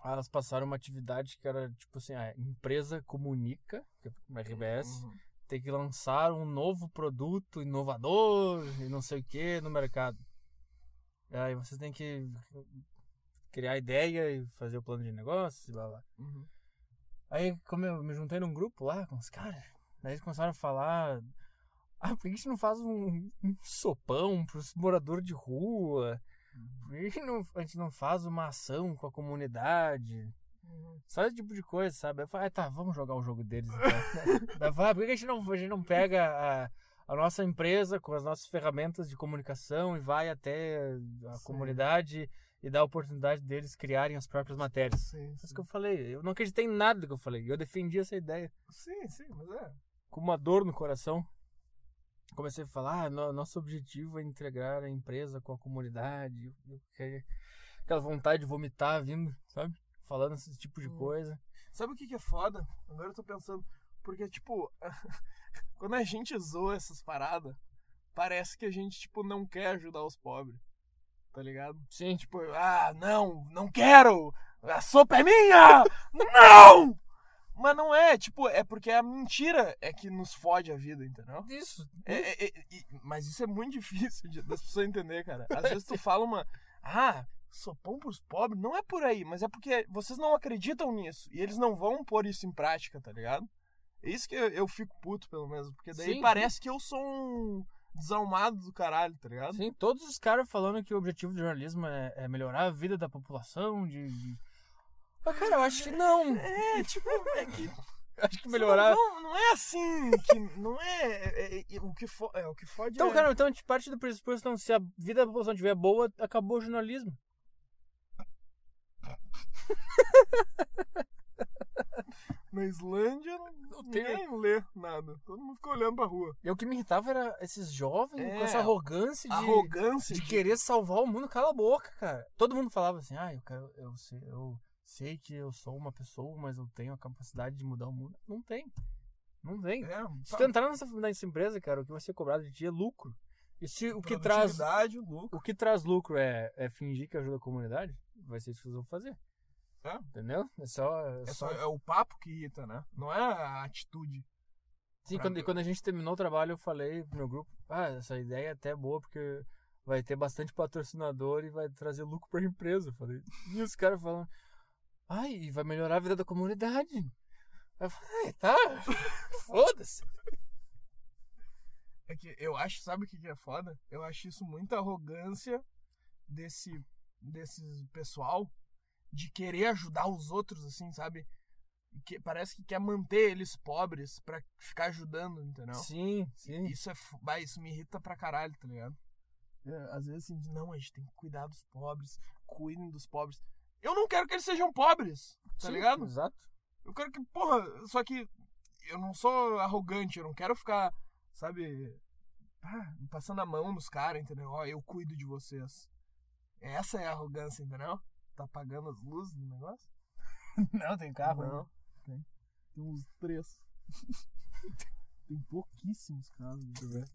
S1: Elas passaram uma atividade que era tipo assim: a empresa comunica, que é uma RBS,
S2: Uhum.
S1: tem que lançar um novo produto inovador e não sei o que no mercado. Aí vocês têm que criar ideia e fazer o plano de negócio e blá blá.
S2: Uhum.
S1: Aí, como eu me juntei num grupo lá com os caras, daí eles começaram a falar: Ah, por que a gente não faz um, um sopão pros moradores de rua? Por que a gente, não, a gente não faz uma ação com a comunidade?
S2: Uhum.
S1: Só esse tipo de coisa, sabe? Eu falei: ah, tá, vamos jogar o jogo deles então. Daí eu falei, "Ah, por que a gente não, a gente não pega a, a nossa empresa com as nossas ferramentas de comunicação e vai até a
S2: Sim.
S1: comunidade e dá a oportunidade deles criarem as próprias matérias?
S2: Sim,
S1: Isso
S2: sim.
S1: que eu falei. Eu não acreditei em nada do que eu falei. Eu defendi essa ideia
S2: sim, sim, mas é.
S1: com uma dor no coração. Comecei a falar, ah, no- nosso objetivo é integrar a empresa com a comunidade. Aquela vontade de vomitar vindo, sabe? Falando esse tipo de
S2: Hum.
S1: coisa.
S2: Sabe o que, que é foda? Agora eu tô pensando. Porque, tipo, quando a gente zoa essas paradas, parece que a gente, tipo, não quer ajudar os pobres. tá ligado?
S1: Sim.
S2: Tipo, ah, não, não quero! A sopa é minha! não! Mas não é, tipo, é porque a mentira é que nos fode a vida, entendeu?
S1: Isso.
S2: É, é, é, mas isso é muito difícil de- das pessoas entenderem, cara. Às vezes tu fala uma. Ah, sopão pros pobres? Não é por aí, mas é porque vocês não acreditam nisso. E eles não vão pôr isso em prática, tá ligado? É isso que eu, eu fico puto, pelo menos. Porque daí
S1: Sim,
S2: parece que eu sou um desalmado do caralho, tá ligado?
S1: Sim, todos os caras falando que o objetivo do jornalismo é, é melhorar a vida da população, de. de- Mas, cara, eu acho que não.
S2: É, tipo, é que.
S1: Acho que melhorar.
S2: Não, não é assim, que não é, é- é- é- o que fo, é o que fode
S1: Então,
S2: é-
S1: cara, então a gente parte do pressuposto, então, se a vida da população estiver boa, acabou o jornalismo.
S2: na Islândia
S1: Não tem-
S2: ninguém lê nada. Todo mundo fica olhando pra rua.
S1: E o que me irritava era esses jovens
S2: É,
S1: com essa arrogância de,
S2: Arrogância
S1: de
S2: de-
S1: querer salvar o mundo. Cala a boca, cara. Todo mundo falava assim, ah, eu, quero, eu, sei, eu sei que eu sou uma pessoa, mas eu tenho a capacidade de mudar o mundo. Não tem. Não tem.
S2: É,
S1: Se tu entrar nessa, nessa empresa, cara, o que vai ser cobrado de ti é lucro. E se o que traz,
S2: lucro.
S1: o que traz lucro é, é fingir que ajuda a comunidade, vai ser isso que vocês vão fazer.
S2: É.
S1: Entendeu? É só. É
S2: É,
S1: só...
S2: é o papo que irrita, né? Não é a atitude.
S1: Sim,
S2: pra-
S1: quando, quando a gente terminou o trabalho, eu falei pro meu grupo: ah, essa ideia é até boa porque vai ter bastante patrocinador e vai trazer lucro pra empresa. Eu falei. E os caras falando: ai, e vai melhorar a vida da comunidade. Eu falei: "Ai, tá, foda-se.
S2: É que eu acho, sabe o que que é foda? Eu acho isso muita arrogância desse, desse pessoal de querer ajudar os outros, assim, sabe? Que, parece que quer manter eles pobres pra ficar ajudando, entendeu?
S1: Sim, sim.
S2: Isso é. Bah, isso me irrita pra caralho, tá ligado? É, às vezes assim, não, a gente tem que cuidar dos pobres, cuidem dos pobres. Eu não quero que eles sejam pobres, tá
S1: Sim,
S2: ligado?
S1: Exato.
S2: Eu quero que, porra, só que eu não sou arrogante, eu não quero ficar, sabe, passando a mão nos caras, entendeu? Ó, eu cuido de vocês. Essa é a arrogância, entendeu? Tá apagando as luzes do negócio?
S1: Não, tem carro.
S2: Não. Tem. Tem uns três. tem pouquíssimos carros. Deixa eu ver.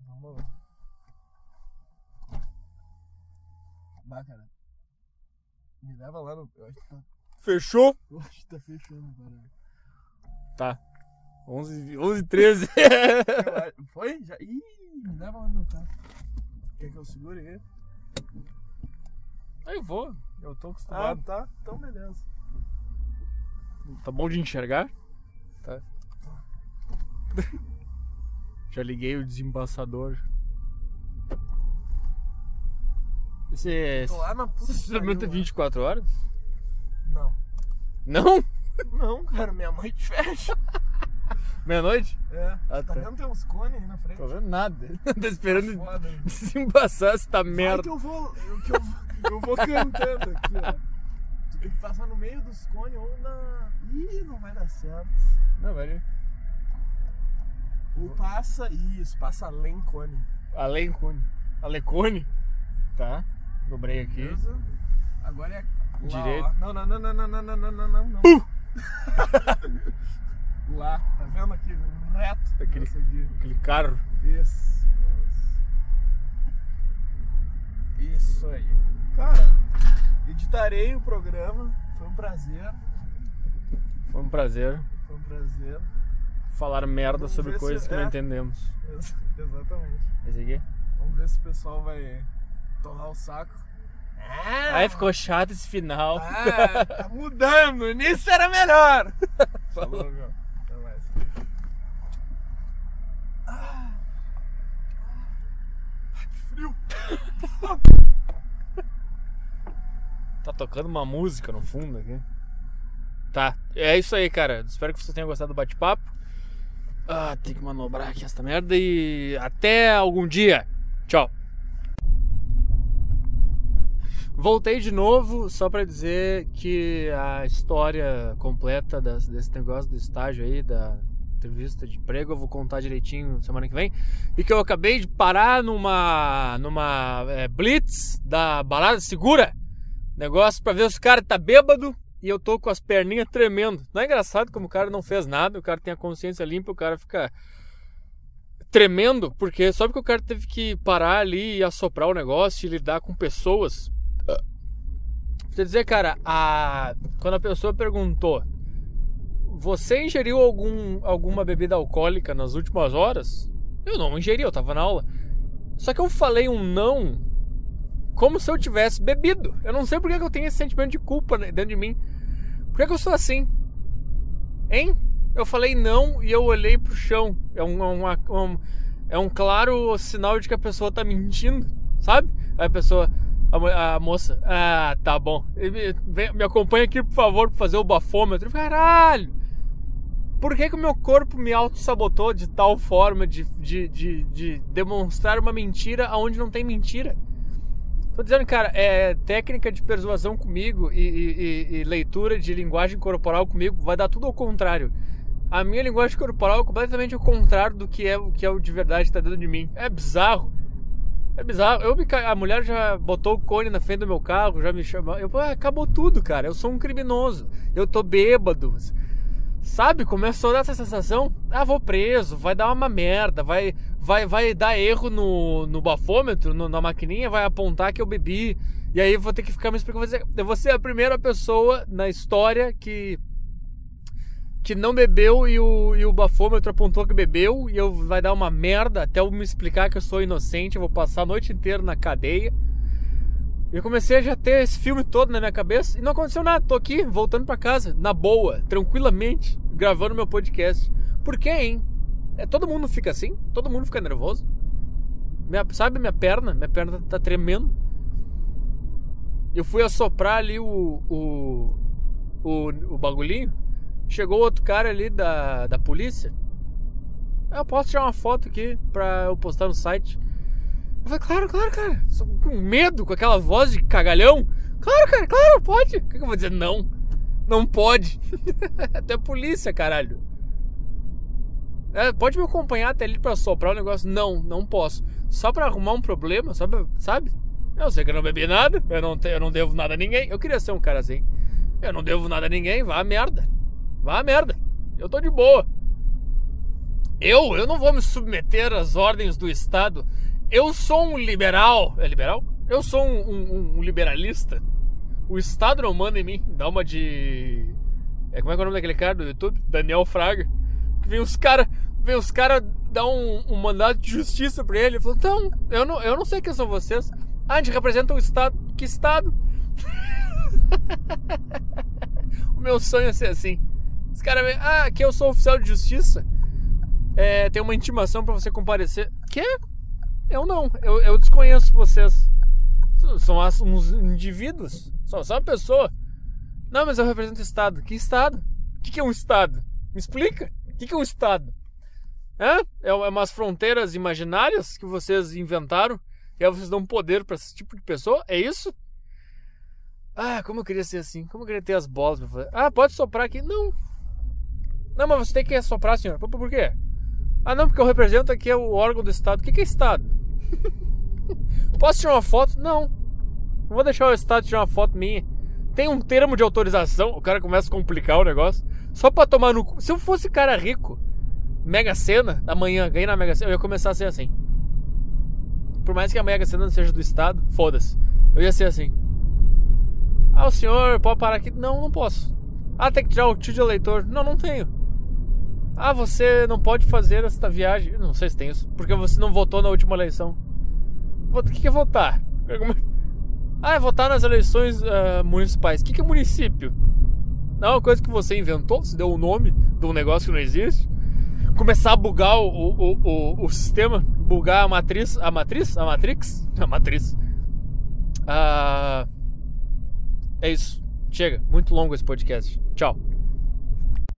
S2: Vamos lá. Bah, cara. Me leva lá no. Eu acho que tá,
S1: Fechou?
S2: eu acho que tá fechando, cara.
S1: Tá. 11, 11 13.
S2: Eu acho- Foi? Já? Ih, me leva lá no meu carro. Quer que eu segure ele?
S1: Aí vou. Eu tô
S2: Ah,
S1: acostumado.
S2: tá. Então beleza.
S1: Tá bom de enxergar? Tá. Já liguei o desembaçador. Esse,
S2: Tô lá na puta.
S1: é
S2: pariu,
S1: 24 horas?
S2: Não.
S1: Não?
S2: Não, cara, minha mãe te fecha.
S1: Meia-noite?
S2: É.
S1: Ah,
S2: tá
S1: tá.
S2: vendo tem uns cones aí na frente?
S1: Tô vendo nada. Tô esperando
S2: Foda, hein?
S1: desembaçar essa
S2: Vai
S1: merda.
S2: que eu vou. eu- Que eu, eu vou cantando aqui, ó. Tu tem que passar no meio dos cones ou na. Ih, não vai dar certo.
S1: Não, velho.
S2: Ou passa. Isso, passa além cone.
S1: Além cone. Alecone? Tá. Dobrei aqui.
S2: Beleza? Agora é. Lá,
S1: Direito.
S2: ó. Não, não, não, não, não, não, não, não, não, não. Lá, tá vendo aqui? Reto.
S1: Aquele-. Aquele carro.
S2: Isso. Isso aí. Cara, editarei o programa. Foi um prazer.
S1: Foi um prazer
S2: Foi um prazer.
S1: falar merda
S2: Vamos
S1: sobre coisas que não
S2: é.
S1: entendemos.
S2: Ex- Exatamente.
S1: Esse aqui?
S2: Vamos ver se o pessoal vai torrar o saco. Ah,
S1: Aí ficou chato esse final.
S2: Ah, tá mudando. Início era melhor. Falou, meu. Até mais. Que frio.
S1: Tá tocando uma música no fundo aqui. Tá, é isso aí, cara. Espero que vocês tenham gostado do bate-papo. Ah, tem que manobrar aqui essa merda e até algum dia. Tchau. Voltei de novo só pra dizer que a história completa desse negócio do estágio aí, da entrevista de emprego, eu vou contar direitinho semana que vem. E que eu acabei de parar numa, numa é, blitz da balada segura. Negócio pra ver se o cara tá bêbado e eu tô com as perninhas tremendo. Não é engraçado como o cara não fez nada, o cara tem a consciência limpa, o cara fica tremendo, porque só porque o cara teve que parar ali e assoprar o negócio e lidar com pessoas. Quer dizer, cara, a... quando a pessoa perguntou: Você ingeriu algum, alguma bebida alcoólica nas últimas horas? Eu não ingeri, eu tava na aula. Só que eu falei um não como se eu tivesse bebido. Eu não sei por que eu tenho esse sentimento de culpa dentro de mim. Por que eu sou assim? Hein? Eu falei não e eu olhei pro chão. É um, é um, é um claro sinal de que a pessoa tá mentindo, sabe? A pessoa, a, a moça, ah, tá bom. Me, me acompanha aqui, por favor, pra fazer o bafômetro. Caralho! Por que, que o meu corpo me auto-sabotou de tal forma de, de, de, de demonstrar uma mentira aonde não tem mentira? Tô dizendo, cara, é técnica de persuasão comigo e, e, e, leitura de linguagem corporal comigo vai dar tudo ao contrário. A minha linguagem corporal é completamente o contrário do que é o que é o de verdade que tá dentro de mim. É bizarro. É bizarro. Eu me, a mulher já botou o cone na frente do meu carro, já me chamou. Eu, acabou tudo, cara. Eu sou um criminoso. Eu tô bêbado. Sabe? Começou a dar essa sensação. Ah, vou preso, vai dar uma merda, vai, vai, vai dar erro no, no bafômetro, no, na maquininha, vai apontar que eu bebi. E aí vou ter que ficar me explicando. Eu vou ser a primeira pessoa na história que que não bebeu e o, e o bafômetro apontou que bebeu e eu vai dar uma merda até eu me explicar que eu sou inocente, eu vou passar a noite inteira na cadeia. Eu comecei a já ter esse filme todo na minha cabeça e não aconteceu nada. Tô aqui, voltando para casa, na boa, tranquilamente, gravando meu podcast. Por quê, hein? É, todo mundo fica assim? Todo mundo fica nervoso? Minha, sabe minha perna? Minha perna tá tremendo. Eu fui assoprar ali o, o, o, o bagulhinho. Chegou outro cara ali da, da polícia. Eu posso tirar uma foto aqui pra eu postar no site. Eu falei, claro, claro, cara. Só com medo, com aquela voz de cagalhão. Claro, cara, claro, pode. O que eu vou dizer? Não. Não pode. Até polícia, caralho. É, pode me acompanhar até ali pra soprar o negócio? Não, não posso. Só pra arrumar um problema, só pra, sabe? Eu sei que eu não bebi nada, eu não, eu não devo nada a ninguém. Eu queria ser um cara assim. Eu não devo nada a ninguém, vá a merda. Vá a merda. Eu tô de boa. Eu, eu não vou me submeter às ordens do Estado. Eu sou um liberal. É liberal? Eu sou um, um, um liberalista. O Estado não manda em mim. Dá uma de. É, como é é o nome daquele cara do YouTube? Daniel Fraga. Que vem os caras. Vem os caras dar um, um mandado de justiça pra ele. Ele falou: Não, eu não, eu não sei quem são vocês. Ah, a gente representa o Estado. Que Estado? o meu sonho é ser assim. Os caras vêm, ah, aqui eu sou oficial de justiça. É, tem uma intimação para você comparecer. Quê? Eu não, eu, eu desconheço vocês. São uns indivíduos, só só uma pessoa. Não, mas eu represento o Estado. Que Estado? O que, que é um Estado? Me explica. O que, que é um Estado? É? É umas fronteiras imaginárias que vocês inventaram e aí vocês dão poder para esse tipo de pessoa? É isso? Ah, como eu queria ser assim. Como eu queria ter as bolas pra fazer. Ah, pode soprar aqui. Não. Não, mas você tem que soprar, senhor. Por, quê? Ah, não, porque eu represento aqui o órgão do Estado. O que é Estado? Posso tirar uma foto? Não. Não vou deixar o Estado tirar uma foto minha. Tem um termo de autorização. O cara começa a complicar o negócio. Só pra tomar no cu. Se eu fosse cara rico, Mega Sena, amanhã, ganhei na Mega Sena, eu ia começar a ser assim. Por mais que a Mega Sena não seja do Estado, foda-se. Eu ia ser assim. Ah, o senhor pode parar aqui? Não, não posso. Ah, tem que tirar o tio de eleitor. Não, não tenho. Ah, você não pode fazer esta viagem. Não sei se tem isso. Porque você não votou na última eleição. O que é votar? Ah, é votar nas eleições uh, municipais. O que é município? Não é uma coisa que você inventou? Você deu o um nome de um negócio que não existe? Começar a bugar o, o, o, o sistema? Bugar a matriz? A matriz? A matrix? A matriz. Uh, é isso. Chega. Muito longo esse podcast. Tchau.